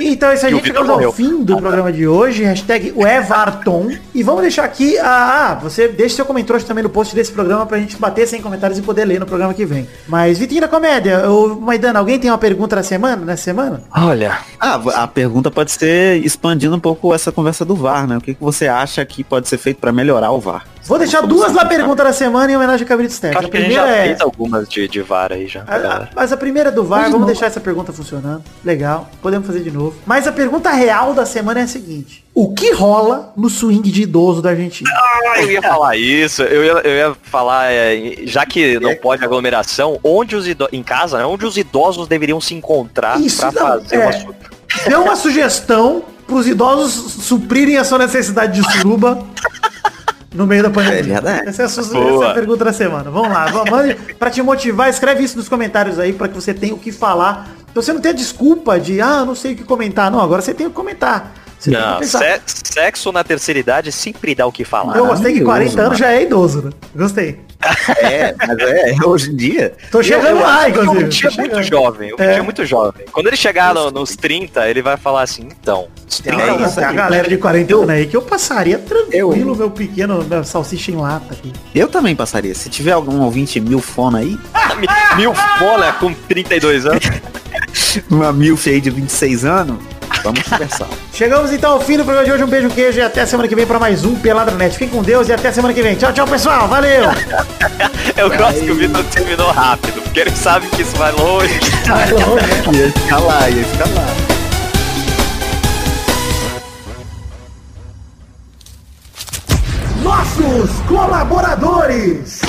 Então é isso aí, o gente chegamos ao morreu. fim do programa de hoje. Hashtag o Evarton. E vamos deixar aqui. a- Ah, você deixa seu comentário também no post desse programa pra gente bater 100 comentários e poder ler no programa que vem. Mas, Vitinho da Comédia, ô, Maidana, alguém tem uma pergunta na semana? Nessa semana? Olha, Ah, a pergunta pode ser expandindo um pouco essa conversa do VAR, né? O que, que você acha que pode ser feito pra melhorar o VAR? Vou deixar duas lá pergunta da semana em homenagem ao Cabrito Stack. A acho a primeira já é. fez algumas de, de VAR aí já. A- a- mas a primeira é do VAR, vamos deixar essa pergunta funcionando. Legal, podemos fazer de novo. Mas a pergunta real da semana é a seguinte: O que rola no swing de idoso da Argentina? Ah, eu ia falar isso, eu ia, eu ia falar, é, já que não pode aglomeração, onde os idosos, em casa, né, onde os idosos deveriam se encontrar não, fazer é. uma Deu uma sugestão pros idosos suprirem a sua necessidade de suruba [LAUGHS] no meio da pandemia. É verdade. Essa é a, sua, essa é a pergunta da semana. Vamos lá, vamos, mande pra te motivar, escreve isso nos comentários aí pra que você tenha o que falar. Então você não tenha desculpa de, ah, eu não sei o que comentar. Não, agora você tem o que comentar. Você tem que Não, sexo na terceira idade sempre dá o que falar. Eu gostei que 40 Maravilhoso, anos já é idoso, né? Gostei. É, mas é, hoje em dia. Tô chegando eu lá, acho que o inclusive. Vitinho é muito jovem, o É. Vitinho é muito jovem. Quando ele chegar no- nos 30, ele vai falar assim, então, os 30 É Não, isso a galera de 40 anos aí que eu passaria tranquilo Eu- meu pequeno meu salsicha em lata aqui. Eu também passaria. Se tiver algum ouvinte mil fona aí, [LAUGHS] mil fola com 32 anos. [LAUGHS] uma milf aí de 26 anos, vamos conversar. [LAUGHS] Chegamos então ao fim do programa de hoje. Um beijo, queijo e até semana que vem pra mais um Peladranet. Fiquem com Deus e até semana que vem. Tchau, tchau, pessoal. Valeu! [LAUGHS] Eu gosto que o Vitor terminou rápido, porque ele sabe que isso vai longe. [LAUGHS] ia ficar lá, ia ficar lá. Nossos colaboradores!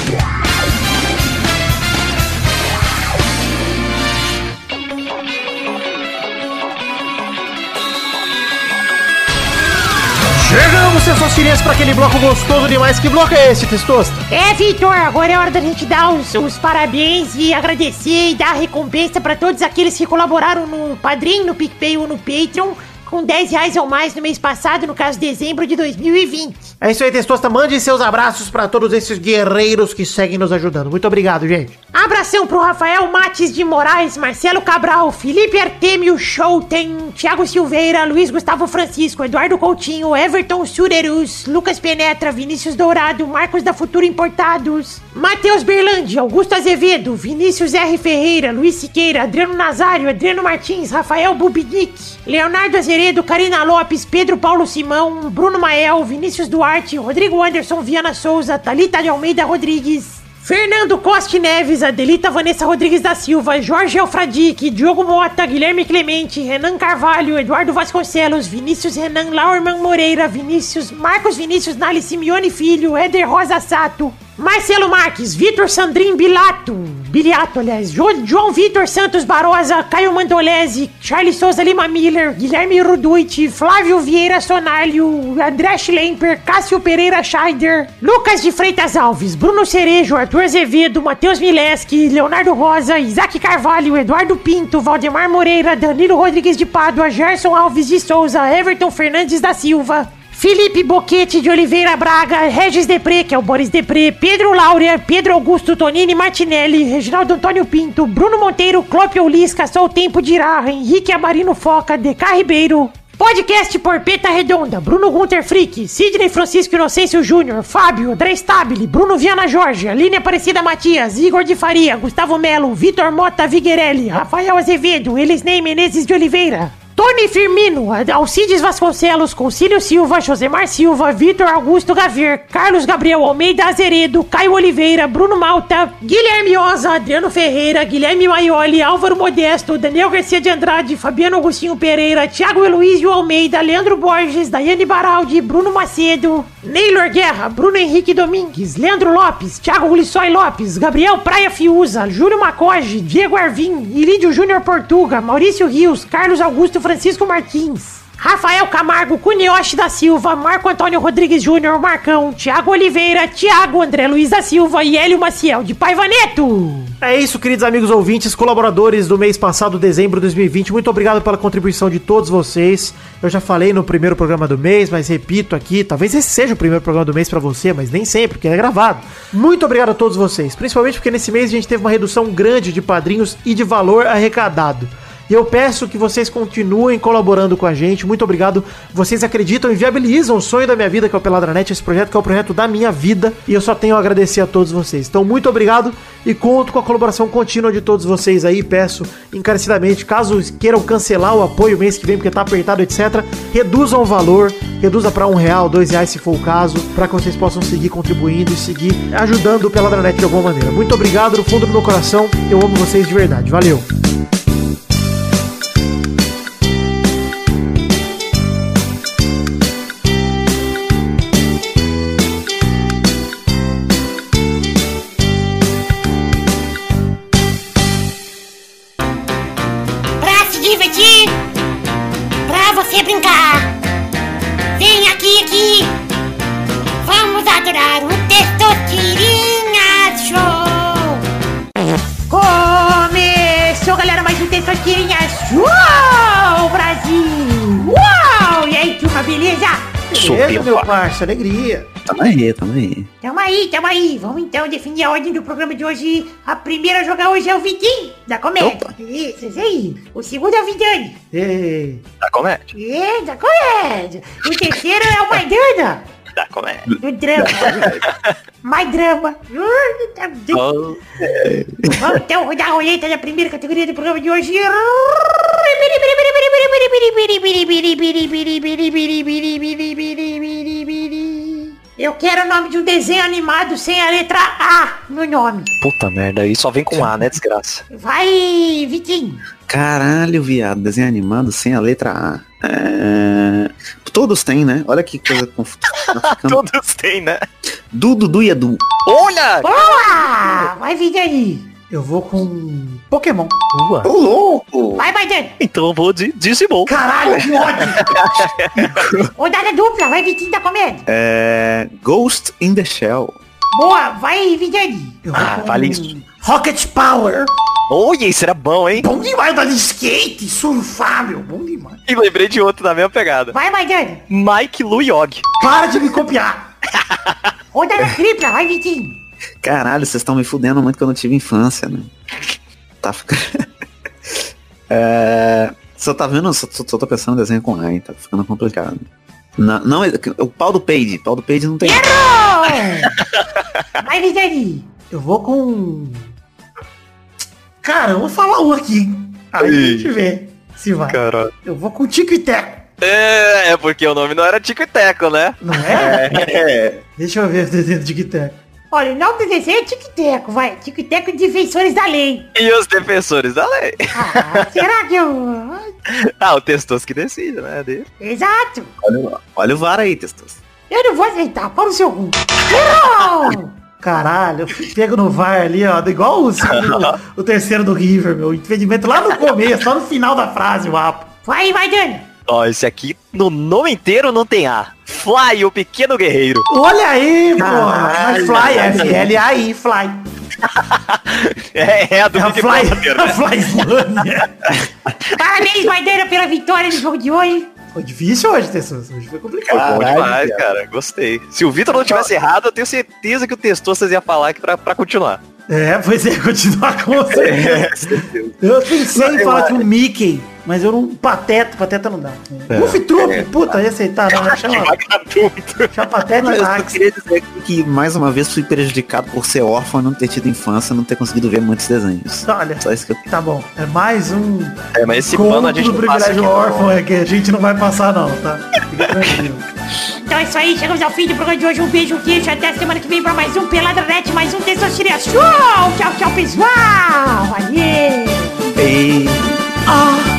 Chegamos, seus para aquele bloco gostoso demais. Que bloco é esse, Testosta? É, Vitor, agora é hora da gente dar os, os parabéns e agradecer e dar recompensa pra todos aqueles que colaboraram no Padrim, no PicPay ou no Patreon com 10 reais ou mais no mês passado, no caso dezembro de 2020. É isso aí, Testosta. Mande seus abraços pra todos esses guerreiros que seguem nos ajudando. Muito obrigado, gente. Abração pro Rafael Mates de Moraes, Marcelo Cabral, Felipe Artemio Schouten, Thiago Silveira, Luiz Gustavo Francisco, Eduardo Coutinho, Everton Surerus, Lucas Penetra, Vinícius Dourado, Marcos da Futura Importados, Matheus Berlandi, Augusto Azevedo, Vinícius R. Ferreira, Luiz Siqueira, Adriano Nazário, Adriano Martins, Rafael Bubinic, Leonardo Azeredo, Karina Lopes, Pedro Paulo Simão, Bruno Mael, Vinícius Duarte, Rodrigo Anderson Viana Souza, Talita de Almeida Rodrigues, Fernando Costa Neves, Adelita Vanessa Rodrigues da Silva, Jorge Alfradique, Diogo Mota, Guilherme Clemente, Renan Carvalho, Eduardo Vasconcelos, Vinícius Renan Laurman Moreira, Vinícius, Marcos Vinícius Nali Simeone Filho, Éder Rosa Sato, Marcelo Marques, Vitor Sandrin Bilato, Biliato, aliás, Jo- João Vitor Santos Barosa, Caio Mandolese, Charles Souza Lima Miller, Guilherme Ruduit, Flávio Vieira Sonalho, André Schlemper, Cássio Pereira Scheider, Lucas de Freitas Alves, Bruno Cerejo, Arthur Azevedo, Matheus Mileski, Leonardo Rosa, Isaac Carvalho, Eduardo Pinto, Valdemar Moreira, Danilo Rodrigues de Pádua, Gerson Alves de Souza, Everton Fernandes da Silva, Felipe Boquete de Oliveira Braga, Regis Depré, que é o Boris Depré, Pedro Laura, Pedro Augusto Tonini Martinelli, Reginaldo Antônio Pinto, Bruno Monteiro, Clópio Lisca, Só o Tempo dirá, Henrique Amarino Foca, DK Ribeiro. Podcast Porpeta Redonda, Bruno Gunter Frick, Sidney Francisco Inocêncio Júnior, Fábio, André Stabile, Bruno Viana Jorge, Aline Aparecida Matias, Igor de Faria, Gustavo Melo, Vitor Mota Viguerelli, Rafael Azevedo, Elisnei Menezes de Oliveira, Tony Firmino, Alcides Vasconcelos, Concílio Silva, Josemar Silva, Vitor Augusto Gavier, Carlos Gabriel Almeida Azeredo, Caio Oliveira, Bruno Malta, Guilherme Oza, Adriano Ferreira, Guilherme Maioli, Álvaro Modesto, Daniel Garcia de Andrade, Fabiano Agostinho Pereira, Thiago Heloísio Almeida, Leandro Borges, Daiane Baraldi, Bruno Macedo, Neylor Guerra, Bruno Henrique Domingues, Leandro Lopes, Thiago Ulissói Lopes, Gabriel Praia Fiuza, Júlio Macoge, Diego Arvim, Irídio Júnior Portuga, Maurício Rios, Carlos Augusto Francisco Martins. Rafael Camargo, Cunioche da Silva, Marco Antônio Rodrigues Júnior, Marcão, Thiago Oliveira, Thiago André Luiz da Silva e Hélio Maciel de Paiva Neto. É isso, queridos amigos ouvintes, colaboradores do mês passado, dezembro de 2020. Muito obrigado pela contribuição de todos vocês. Eu já falei no primeiro programa do mês, mas repito aqui, talvez esse seja o primeiro programa do mês pra você, mas nem sempre, porque é gravado. Muito obrigado a todos vocês, principalmente porque nesse mês a gente teve uma redução grande de padrinhos e de valor arrecadado. Eu peço que vocês continuem colaborando com a gente. Muito obrigado. Vocês acreditam e viabilizam o sonho da minha vida, que é o Peladranet, esse projeto que é o projeto da minha vida. E eu só tenho a agradecer a todos vocês. Então, muito obrigado e conto com a colaboração contínua de todos vocês aí. Peço encarecidamente, caso queiram cancelar o apoio mês que vem, porque tá apertado, etc., reduzam o valor, reduza para um real, dois reais se for o caso, para que vocês possam seguir contribuindo e seguir ajudando o Peladranet de alguma maneira. Muito obrigado do fundo do meu coração. Eu amo vocês de verdade. Valeu! Parça, alegria. Tamo aí, tamo aí. Tamo aí, tamo aí. Vamos então definir a ordem do programa de hoje. A primeira a jogar hoje é o Vitinho, da comédia. Opa. Isso, isso aí. O segundo é o Vidani. Ei. Da comédia. É, da comédia. O terceiro é o Maidana, Da comédia. do drama. Mais drama. Oh, Vamos então rodar a roleta da primeira categoria do programa de hoje. Eu quero o nome de um desenho animado sem a letra A no nome. puta merda, aí só vem com A, né, desgraça? Vai, Vitinho. Caralho, viado, desenho animado sem a letra A. É... Todos têm, né? Olha que coisa [LAUGHS] confusa. Tá Todos têm, né? Du, Dudu e Edu. Olha! Boa! Vai, Vidani. Eu vou com Pokémon. Boa. Ô, louco! Vai, Maidana. Então eu vou de Digimon. Caralho, que ódio. [LAUGHS] Rodada dupla. Vai, Vitinho da comédia. É... Ghost in the Shell. Boa. Vai, Vidani. Ah, vale isso. Rocket Power. Olha, isso era bom, hein? Bom demais dar de skate, surfar, meu. Bom demais. E lembrei de outro na mesma pegada. Vai, Maidana. Mike Luyog. Para de me copiar. [LAUGHS] Rodada tripla. Vai, Vitinho. Caralho, vocês estão me fudendo muito que eu não tive infância, né? Tá ficando... [LAUGHS] é... Só tá vendo? Só, só, tô pensando em desenho com A, hein? Tá ficando complicado. Não, não, é- o pau do Page. Pau do Page não tem... [LAUGHS] Vai, Vidani. Eu vou com... Cara, eu vou falar um aqui. Aí a gente vê se vai. Caralho. Eu vou com Tico e Teco. É, é porque o nome não era Tico e Teco, né? Não é? É. [LAUGHS] Deixa eu ver o desenho do Tico e Teco. Olha, o nome do desenho é Tic-Teco, vai. Tic-Teco de Defensores da Lei. E os defensores da lei. Ah, será que eu... Ah, o Testos que decide, né? dele. Exato. Olha, olha o VAR aí, Testos. Eu não vou aceitar. Para o seu rumo. Errou! Caralho, pego no VAR ali, ó. Igual o, segundo- [LAUGHS] o terceiro do River, meu. Impedimento lá no começo, só no final da frase, o Apo. Vai, vai, Dani. Ó, esse aqui no nome inteiro não tem A. Fly, o pequeno guerreiro. Olha aí, porra. Caralho, Mas Fly. F-L-A-I, Fly. [LAUGHS] É, é a do É a Big Fly, Brother, né? [LAUGHS] Parabéns, Maidana, pela vitória no jogo de hoje. Foi difícil hoje, Tessus. Hoje foi complicado. Bom Caralho, demais, cara. cara. Gostei. Se o Vitor não tivesse errado, eu tenho certeza que o Testos ia falar aqui pra, pra continuar. É, pois é, [LAUGHS] continuar com você. Eu pensei em falar que o Mickey, mas eu não. Pateta, pateta não dá. Goofy Troop, puta, ia aceitar, não. [LAUGHS] Chama, chama pateta Não, e eu Max. queria dizer aqui que mais uma vez fui prejudicado por ser órfão e não ter tido infância, não ter conseguido ver muitos desenhos. Olha, Só isso que eu tá bom. É mais um É, mas esse pano a gente do não privilégio não. órfão, é que a gente não vai passar não, tá? Fica tranquilo. Então é isso aí, chegamos ao fim do programa de hoje. Um beijo, um queijo. Até a semana que vem pra mais um Pelada Net, mais um Testosterona Show. Tchau, tchau, pessoal. Valeu. E... Ah!